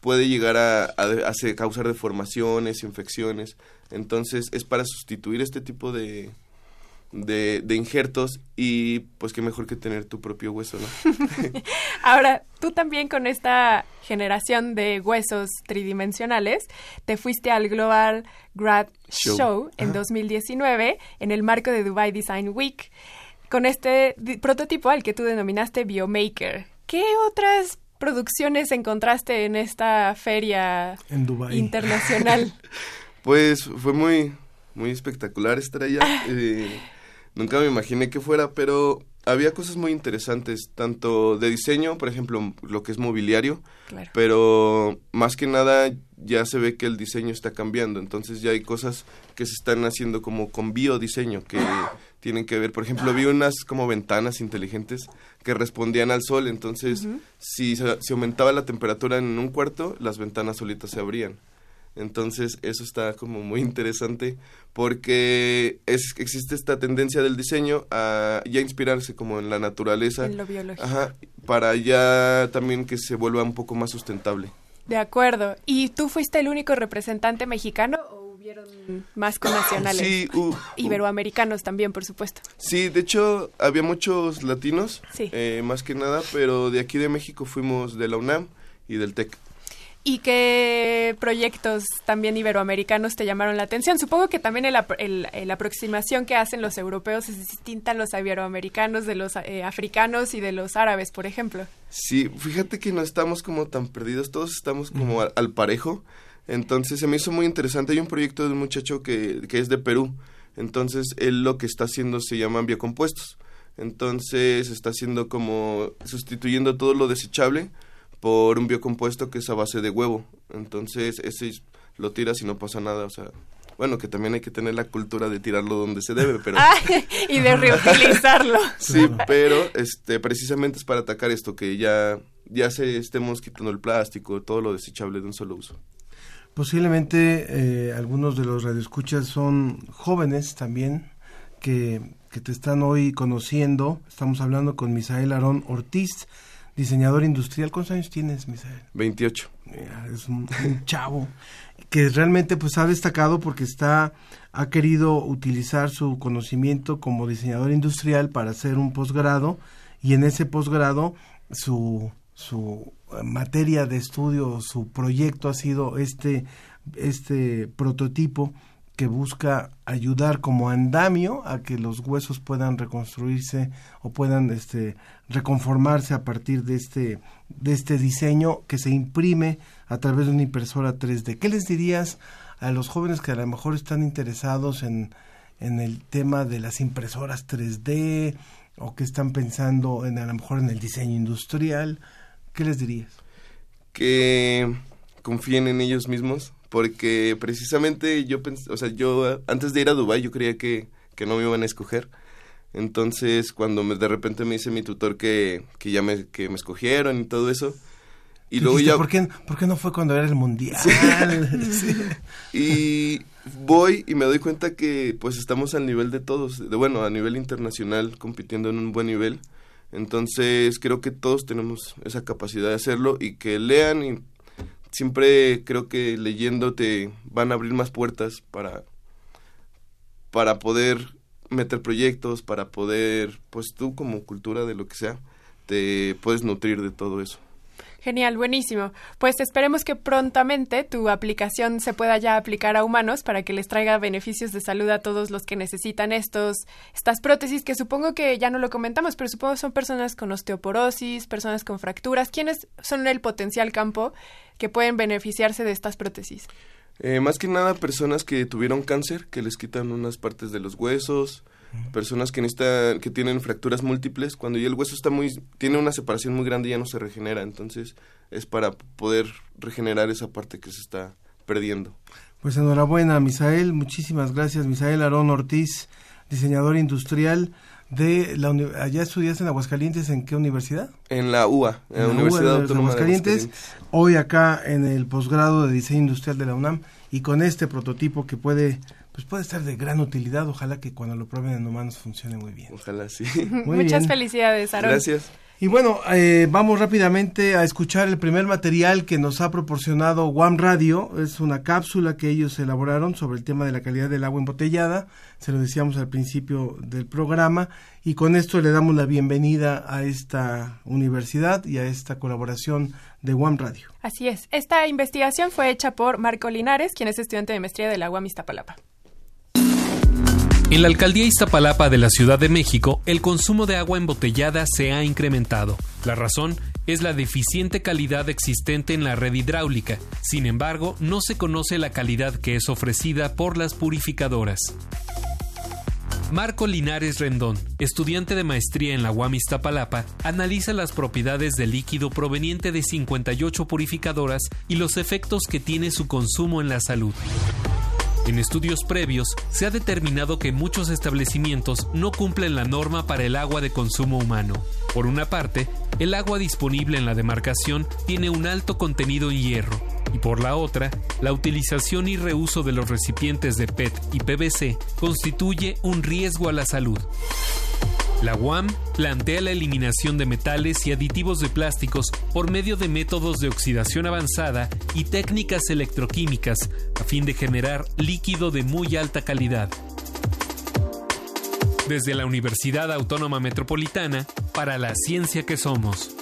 puede llegar a, a causar deformaciones, infecciones. Entonces, es para sustituir este tipo de, de, de injertos y pues qué mejor que tener tu propio hueso, ¿no? Ahora, tú también con esta generación de huesos tridimensionales, te fuiste al Global Grad Show. Show, en Ajá. 2019 en el marco de Dubai Design Week con este prototipo al que tú denominaste Biomaker. ¿Qué otras producciones encontraste en esta feria En internacional? Pues fue muy, muy espectacular estar allá. Eh, nunca me imaginé que fuera, pero había cosas muy interesantes, tanto de diseño, por ejemplo, lo que es mobiliario, Claro. pero más que nada ya se ve que el diseño está cambiando, entonces ya hay cosas que se están haciendo como con biodiseño, que tienen que ver, por ejemplo, vi unas como ventanas inteligentes que respondían al sol, entonces si se, si aumentaba la temperatura en un cuarto, las ventanas solitas se abrían. Entonces, eso está como muy interesante porque es, existe esta tendencia del diseño a ya inspirarse como en la naturaleza. En lo biológico. Ajá, para ya también que se vuelva un poco más sustentable. De acuerdo. ¿Y tú fuiste el único representante mexicano o hubieron más connacionales? Sí, hu- Iberoamericanos también, por supuesto. Sí, de hecho, había muchos latinos, Sí. eh, más que nada, pero de aquí de México fuimos de la UNAM y del TEC. ¿Y qué proyectos también iberoamericanos te llamaron la atención? Supongo que también el, apro- el- el- la aproximación que hacen los europeos es distinta a los iberoamericanos de los eh, africanos y de los árabes, por ejemplo. Sí, fíjate que no estamos como tan perdidos, todos estamos como al, al parejo. Entonces se me hizo muy interesante. Hay un proyecto de un muchacho que, que es de Perú. Entonces él lo que está haciendo se llaman biocompuestos. Entonces está haciendo como sustituyendo todo lo desechable por un biocompuesto que es a base de huevo. Entonces ese es- lo tiras y no pasa nada. O sea, bueno, que también hay que tener la cultura de tirarlo donde se debe, pero... Ah, y de reutilizarlo. Sí, pero este precisamente es para atacar esto que ya ya se estemos quitando el plástico, todo lo desechable de un solo uso. Posiblemente eh, algunos de los radioescuchas son jóvenes también que, que te están hoy conociendo. Estamos hablando con Misael Aarón Ortiz, diseñador industrial. ¿Cuántos años tienes, Misael? 28. Mira, es un, un chavo que realmente pues ha destacado porque está ha querido utilizar su conocimiento como diseñador industrial para hacer un posgrado y en ese posgrado su su eh, materia de estudio, su proyecto ha sido este este prototipo que busca ayudar como andamio a que los huesos puedan reconstruirse o puedan este reconformarse a partir de este de este diseño que se imprime a través de una impresora 3D. ¿Qué les dirías a los jóvenes que a lo mejor están interesados en, en el tema de las impresoras 3D o que están pensando en a lo mejor en el diseño industrial? ¿Qué les dirías? Que confíen en ellos mismos, porque precisamente yo pensé, o sea, yo antes de ir a Dubai yo creía que, que no me iban a escoger. Entonces, cuando me, de repente me dice mi tutor que, que ya me, que me escogieron y todo eso, y luego Dijiste, ya... ¿por qué, por qué no fue cuando era el mundial? Sí. Y voy y me doy cuenta que pues estamos al nivel de todos, de bueno, a nivel internacional, compitiendo en un buen nivel. Entonces creo que todos tenemos esa capacidad de hacerlo y que lean y siempre creo que leyendo te van a abrir más puertas para, para poder meter proyectos, para poder, pues tú como cultura de lo que sea, te puedes nutrir de todo eso. Genial, buenísimo. Pues esperemos que prontamente tu aplicación se pueda ya aplicar a humanos para que les traiga beneficios de salud a todos los que necesitan estos estas prótesis que supongo que ya no lo comentamos, pero supongo son personas con osteoporosis, personas con fracturas, ¿quiénes son el potencial campo que pueden beneficiarse de estas prótesis? Eh, más que nada personas que tuvieron cáncer, que les quitan unas partes de los huesos, personas que necesitan, que tienen fracturas múltiples, cuando ya el hueso está muy, tiene una separación muy grande ya no se regenera, entonces es para poder regenerar esa parte que se está perdiendo. Pues enhorabuena, Misael. Muchísimas gracias, Misael Aarón Ortiz, diseñador industrial de la allá estudiaste en Aguascalientes en qué universidad? En la UA, en la, Universidad UA de Autónoma de Aguascalientes, Aguascalientes. hoy acá en el posgrado de diseño industrial de la UNAM y con este prototipo que puede pues puede ser de gran utilidad, ojalá que cuando lo prueben en humanos funcione muy bien. Ojalá sí. Muy Muchas bien. felicidades, Aaron. Gracias. Y bueno, eh, vamos rápidamente a escuchar el primer material que nos ha proporcionado Guam Radio. Es una cápsula que ellos elaboraron sobre el tema de la calidad del agua embotellada. Se lo decíamos al principio del programa. Y con esto le damos la bienvenida a esta universidad y a esta colaboración de Guam Radio. Así es. Esta investigación fue hecha por Marco Linares, quien es estudiante de maestría de la UAM Iztapalapa. En la alcaldía Iztapalapa de la Ciudad de México, el consumo de agua embotellada se ha incrementado. La razón es la deficiente calidad existente en la red hidráulica. Sin embargo, no se conoce la calidad que es ofrecida por las purificadoras. Marco Linares Rendón, estudiante de maestría en la UAM Iztapalapa, analiza las propiedades del líquido proveniente de 58 purificadoras y los efectos que tiene su consumo en la salud. En estudios previos, se ha determinado que muchos establecimientos no cumplen la norma para el agua de consumo humano. Por una parte, el agua disponible en la demarcación tiene un alto contenido en hierro, y por la otra, la utilización y reuso de los recipientes de PET y PVC constituye un riesgo a la salud. La UAM plantea la eliminación de metales y aditivos de plásticos por medio de métodos de oxidación avanzada y técnicas electroquímicas a fin de generar líquido de muy alta calidad. Desde la Universidad Autónoma Metropolitana, para la ciencia que somos.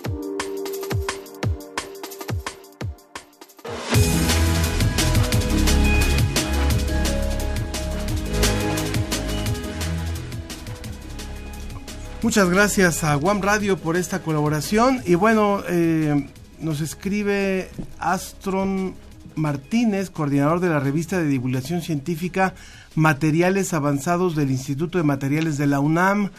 Muchas gracias a Guam Radio por esta colaboración. Y bueno, eh, nos escribe Astron Martínez, coordinador de la revista de divulgación científica Materiales Avanzados del Instituto de Materiales de la UNAM.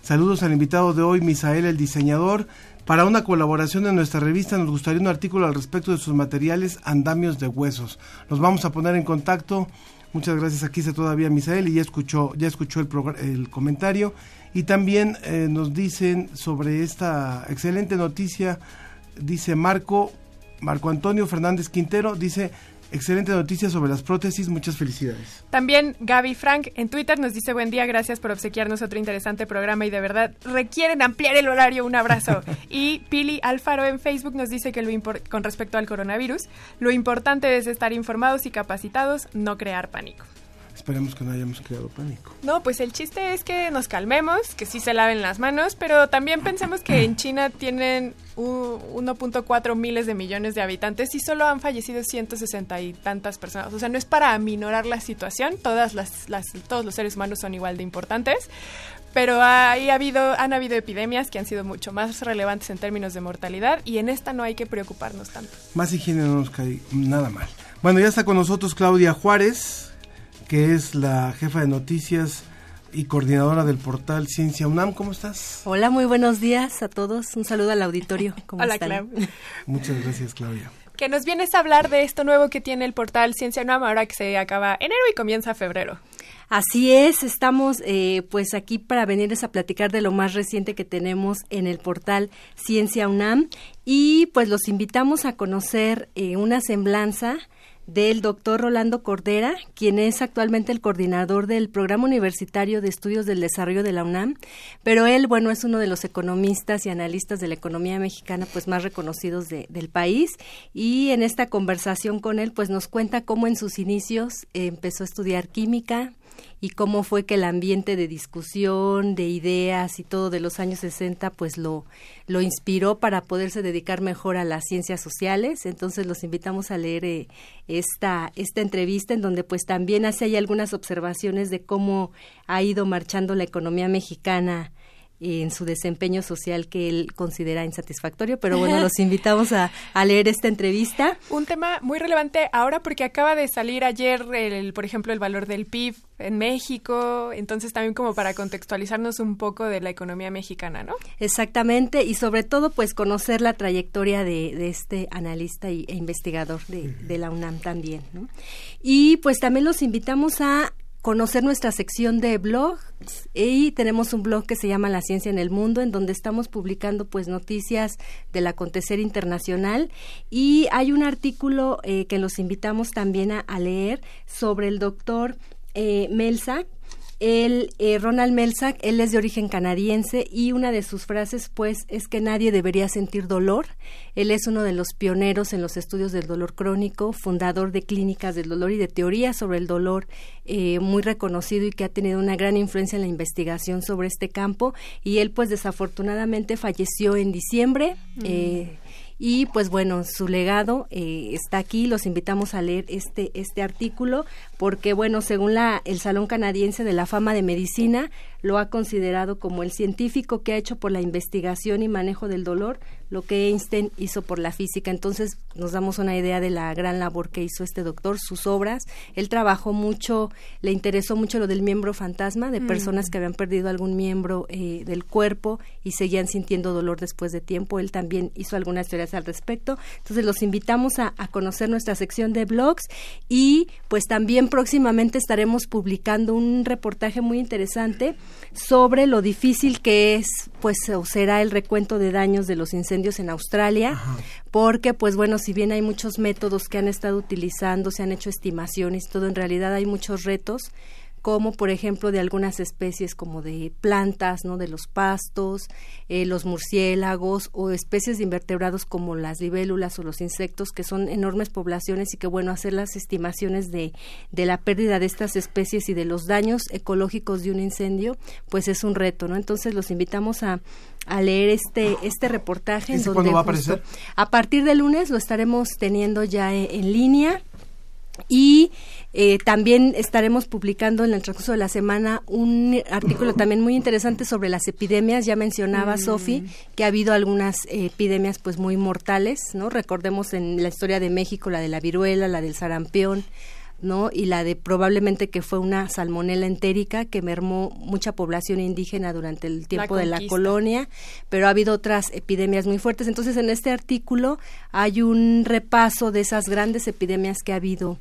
Saludos al invitado de hoy, Misael, el diseñador. Para una colaboración en nuestra revista nos gustaría un artículo al respecto de sus materiales andamios de huesos. Nos vamos a poner en contacto. Muchas gracias. Aquí está todavía Misael y ya escuchó, ya escuchó el, el comentario. Y también eh, nos dicen sobre esta excelente noticia, dice Marco, Marco Antonio Fernández Quintero, dice, excelente noticia sobre las prótesis, muchas felicidades. También Gaby Frank en Twitter nos dice buen día, gracias por obsequiarnos otro interesante programa y de verdad requieren ampliar el horario, un abrazo. y Pili Alfaro en Facebook nos dice que lo con respecto al coronavirus, lo importante es estar informados y capacitados, no crear pánico. Esperemos que no hayamos creado pánico. No, pues el chiste es que nos calmemos, que sí se laven las manos, pero también pensemos que en China tienen 1.4 miles de millones de habitantes y solo han fallecido 160 y tantas personas. O sea, no es para aminorar la situación, todas las, las, todos los seres humanos son igual de importantes, pero ahí ha habido, han habido epidemias que han sido mucho más relevantes en términos de mortalidad y en esta no hay que preocuparnos tanto. Más higiene no nos cae nada mal. Bueno, ya está con nosotros Claudia Juárez, que es la jefa de noticias y coordinadora del portal Ciencia UNAM. ¿Cómo estás? Hola, muy buenos días a todos. Un saludo al auditorio. ¿Cómo Hola, están? Muchas gracias, Claudia. Que nos vienes a hablar de esto nuevo que tiene el portal Ciencia UNAM ahora que se acaba enero y comienza febrero. Así es, estamos eh, pues aquí para venirles a platicar de lo más reciente que tenemos en el portal Ciencia UNAM y pues los invitamos a conocer eh, una semblanza del doctor Rolando Cordera, quien es actualmente el coordinador del Programa Universitario de Estudios del Desarrollo de la UNAM, pero él, bueno, es uno de los economistas y analistas de la economía mexicana pues más reconocidos del país. Y en esta conversación con él pues nos cuenta cómo en sus inicios empezó a estudiar química, y cómo fue que el ambiente de discusión, de ideas y todo de los años 60 pues lo, lo inspiró para poderse dedicar mejor a las ciencias sociales. Entonces los invitamos a leer eh, esta, esta entrevista en donde pues también hace ahí algunas observaciones de cómo ha ido marchando la economía mexicana en su desempeño social que él considera insatisfactorio, pero bueno, los invitamos a, leer esta entrevista. Un tema muy relevante ahora porque acaba de salir ayer, el, por ejemplo, el valor del PIB en México, entonces también como para contextualizarnos un poco de la economía mexicana, ¿no? Exactamente, y sobre todo pues conocer la trayectoria de, este analista e investigador de, de la UNAM también, ¿no? Y pues también los invitamos a conocer nuestra sección de blog y tenemos un blog que se llama La Ciencia en el Mundo en donde estamos publicando pues noticias del acontecer internacional. Y hay un artículo eh, que los invitamos también a, leer sobre el doctor eh, Melza él, eh, Ronald Melzack, él es de origen canadiense y una de sus frases, pues, es que nadie debería sentir dolor. Él es uno de los pioneros en los estudios del dolor crónico, fundador de clínicas del dolor y de teorías sobre el dolor, eh, muy reconocido y que ha tenido una gran influencia en la investigación sobre este campo. Y él, pues, desafortunadamente falleció en diciembre. Mm. Eh, y pues bueno, su legado eh, está aquí, los invitamos a leer este, este artículo porque bueno, según la, el Salón Canadiense de la Fama de Medicina, lo ha considerado como el científico que ha hecho por la investigación y manejo del dolor lo que Einstein hizo por la física. Entonces nos damos una idea de la gran labor que hizo este doctor, sus obras. Él trabajó mucho, le interesó mucho lo del miembro fantasma, de personas mm. que habían perdido algún miembro eh, del cuerpo y seguían sintiendo dolor después de tiempo. Él también hizo algunas teorías al respecto. Entonces los invitamos a, a conocer nuestra sección de blogs y pues también próximamente estaremos publicando un reportaje muy interesante sobre lo difícil que es, pues, o será el recuento de daños de los incendios en Australia, porque, pues, bueno, si bien hay muchos métodos que han estado utilizando, se han hecho estimaciones, todo, en realidad hay muchos retos como por ejemplo de algunas especies como de plantas, ¿no? de los pastos, eh, los murciélagos o especies de invertebrados como las libélulas o los insectos, que son enormes poblaciones y que bueno, hacer las estimaciones de, de la pérdida de estas especies y de los daños ecológicos de un incendio, pues es un reto, ¿no? Entonces los invitamos a, a leer este este reportaje. Donde va a aparecer? A partir de lunes lo estaremos teniendo ya en línea Y eh, también estaremos publicando en el transcurso de la semana un artículo también muy interesante sobre las epidemias. Ya mencionaba Mm. Sofi que ha habido algunas eh, epidemias pues muy mortales, ¿no? Recordemos en la historia de México la de la viruela, la del sarampión, ¿no? Y la de probablemente que fue una salmonela entérica que mermó mucha población indígena durante el tiempo de la colonia, pero ha habido otras epidemias muy fuertes. Entonces, en este artículo hay un repaso de esas grandes epidemias que ha habido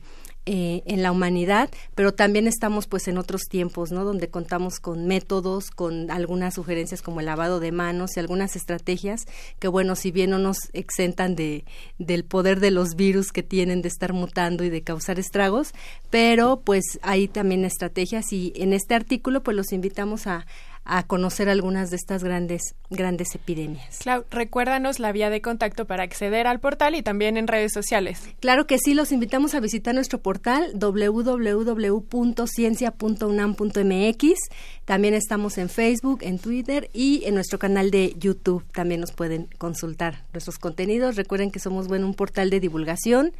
eh, en la humanidad, pero también estamos pues en otros tiempos, ¿no? Donde contamos con métodos, con algunas sugerencias como el lavado de manos y algunas estrategias que bueno, si bien no nos exentan de del poder de los virus que tienen de estar mutando y de causar estragos, pero pues hay también estrategias y en este artículo pues los invitamos a a conocer algunas de estas grandes grandes epidemias. Clau, recuérdanos la vía de contacto para acceder al portal y también en redes sociales. Claro que sí, los invitamos a visitar nuestro portal www.ciencia.unam.mx. También estamos en Facebook, en Twitter y en nuestro canal de YouTube. También nos pueden consultar nuestros contenidos. Recuerden que somos bueno, un portal de divulgación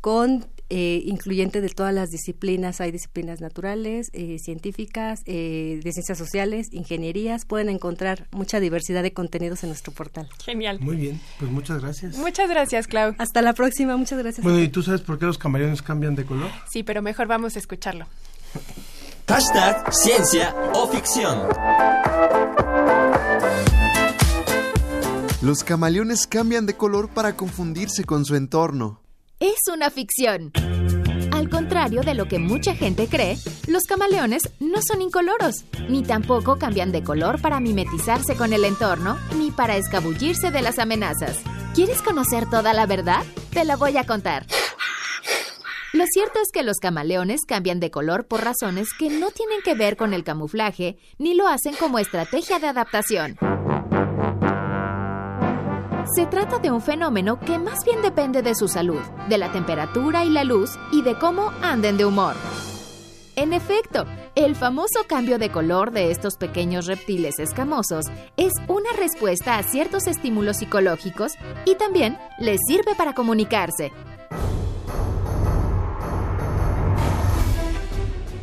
con eh, incluyente de todas las disciplinas. Hay disciplinas naturales, eh, científicas, eh, de ciencias sociales, ingenierías. Pueden encontrar mucha diversidad de contenidos en nuestro portal. Genial. Muy bien, pues muchas gracias. Muchas gracias, Clau. Hasta la próxima, muchas gracias. Bueno, ¿y tú sabes por qué los camaleones cambian de color? Sí, pero mejor vamos a escucharlo. Hashtag ciencia o ficción. Los camaleones cambian de color para confundirse con su entorno. Es una ficción. Al contrario de lo que mucha gente cree, los camaleones no son incoloros, ni tampoco cambian de color para mimetizarse con el entorno, ni para escabullirse de las amenazas. ¿Quieres conocer toda la verdad? Te la voy a contar. Lo cierto es que los camaleones cambian de color por razones que no tienen que ver con el camuflaje, ni lo hacen como estrategia de adaptación. Se trata de un fenómeno que más bien depende de su salud, de la temperatura y la luz y de cómo anden de humor. En efecto, el famoso cambio de color de estos pequeños reptiles escamosos es una respuesta a ciertos estímulos psicológicos y también les sirve para comunicarse.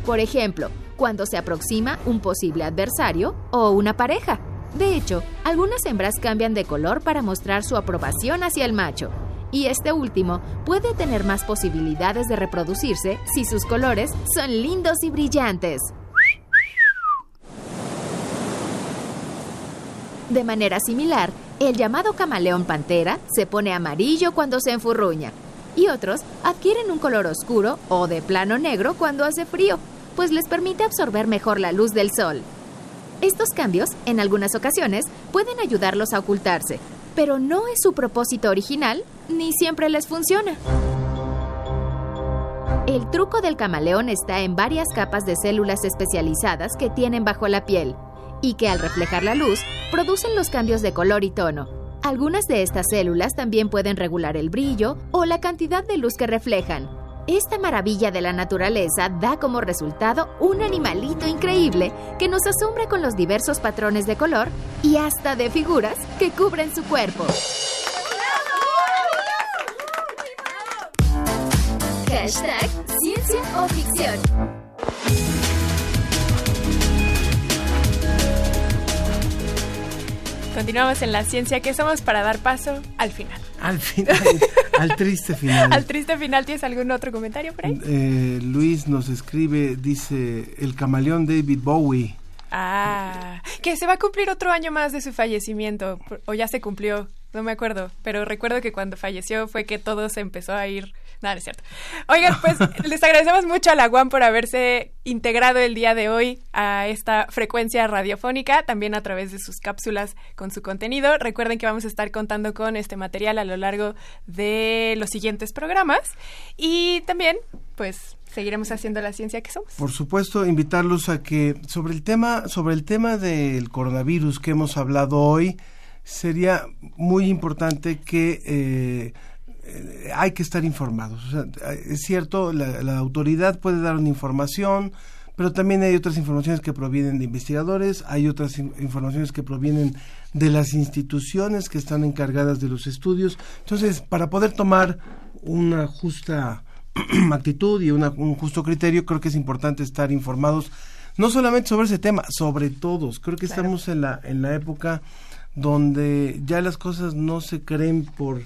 Por ejemplo, cuando se aproxima un posible adversario o una pareja. De hecho, algunas hembras cambian de color para mostrar su aprobación hacia el macho, y este último puede tener más posibilidades de reproducirse si sus colores son lindos y brillantes. De manera similar, el llamado camaleón pantera se pone amarillo cuando se enfurruña, y otros adquieren un color oscuro o de plano negro cuando hace frío, pues les permite absorber mejor la luz del sol. Estos cambios, en algunas ocasiones, pueden ayudarlos a ocultarse, pero no es su propósito original ni siempre les funciona. El truco del camaleón está en varias capas de células especializadas que tienen bajo la piel y que al reflejar la luz producen los cambios de color y tono. Algunas de estas células también pueden regular el brillo o la cantidad de luz que reflejan. Esta maravilla de la naturaleza da como resultado un animalito increíble que nos asombra con los diversos patrones de color y hasta de figuras que cubren su cuerpo. Hashtag ciencia o ficción. Continuamos en la ciencia que somos para dar paso al final. Al final, al triste final. Al triste final, ¿tienes algún otro comentario por ahí? Eh, Luis nos escribe, dice, el camaleón David Bowie. Ah, que se va a cumplir otro año más de su fallecimiento, o ya se cumplió, no me acuerdo, pero recuerdo que cuando falleció fue que todo se empezó a ir... Nada, no es cierto. Oigan, pues les agradecemos mucho a la UAM por haberse integrado el día de hoy a esta frecuencia radiofónica, también a través de sus cápsulas con su contenido. Recuerden que vamos a estar contando con este material a lo largo de los siguientes programas y también, pues, seguiremos haciendo la ciencia que somos. Por supuesto, invitarlos a que sobre el tema, sobre el tema del coronavirus que hemos hablado hoy, sería muy importante que eh, eh, hay que estar informados. O sea, es cierto, la, la, autoridad puede dar una información, pero también hay otras informaciones que provienen de investigadores, hay otras in informaciones que provienen de las instituciones que están encargadas de los estudios. Entonces, para poder tomar una justa actitud y una- un justo criterio, creo que es importante estar informados no solamente sobre ese tema, sobre todos. Creo que estamos en la en la época donde ya las cosas no se creen por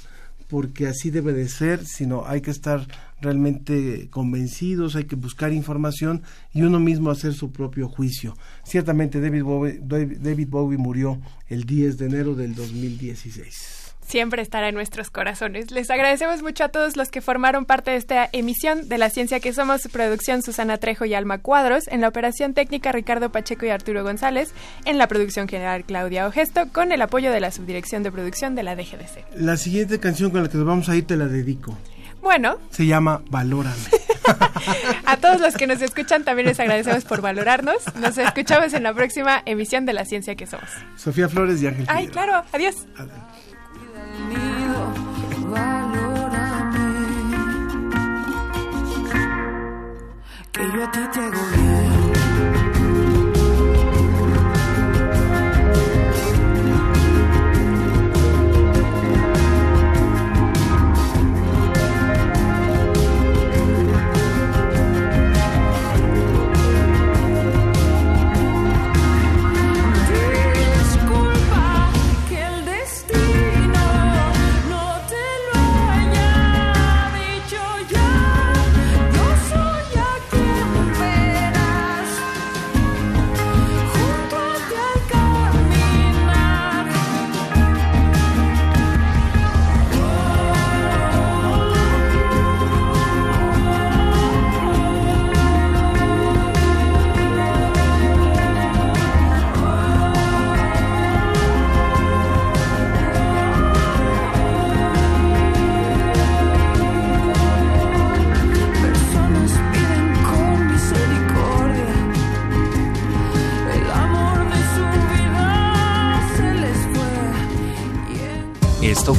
porque así debe de ser, sino hay que estar realmente convencidos, hay que buscar información y uno mismo hacer su propio juicio. Ciertamente David Bowie, David Bowie murió el 10 de enero del 2016. Siempre estará en nuestros corazones. Les agradecemos mucho a todos los que formaron parte de esta emisión de La Ciencia que Somos, producción Susana Trejo y Alma Cuadros, en la operación técnica Ricardo Pacheco y Arturo González, en la producción general Claudia Ogesto, con el apoyo de la Subdirección de Producción de la DGDC. La siguiente canción con la que nos vamos a ir te la dedico. Bueno, Se llama Valórame. a todos los que nos escuchan también les agradecemos por valorarnos. Nos escuchamos en la próxima emisión de La Ciencia que Somos. Sofía Flores y Ángel Ay, Figueroa. claro, adiós. Que yo a ti te hago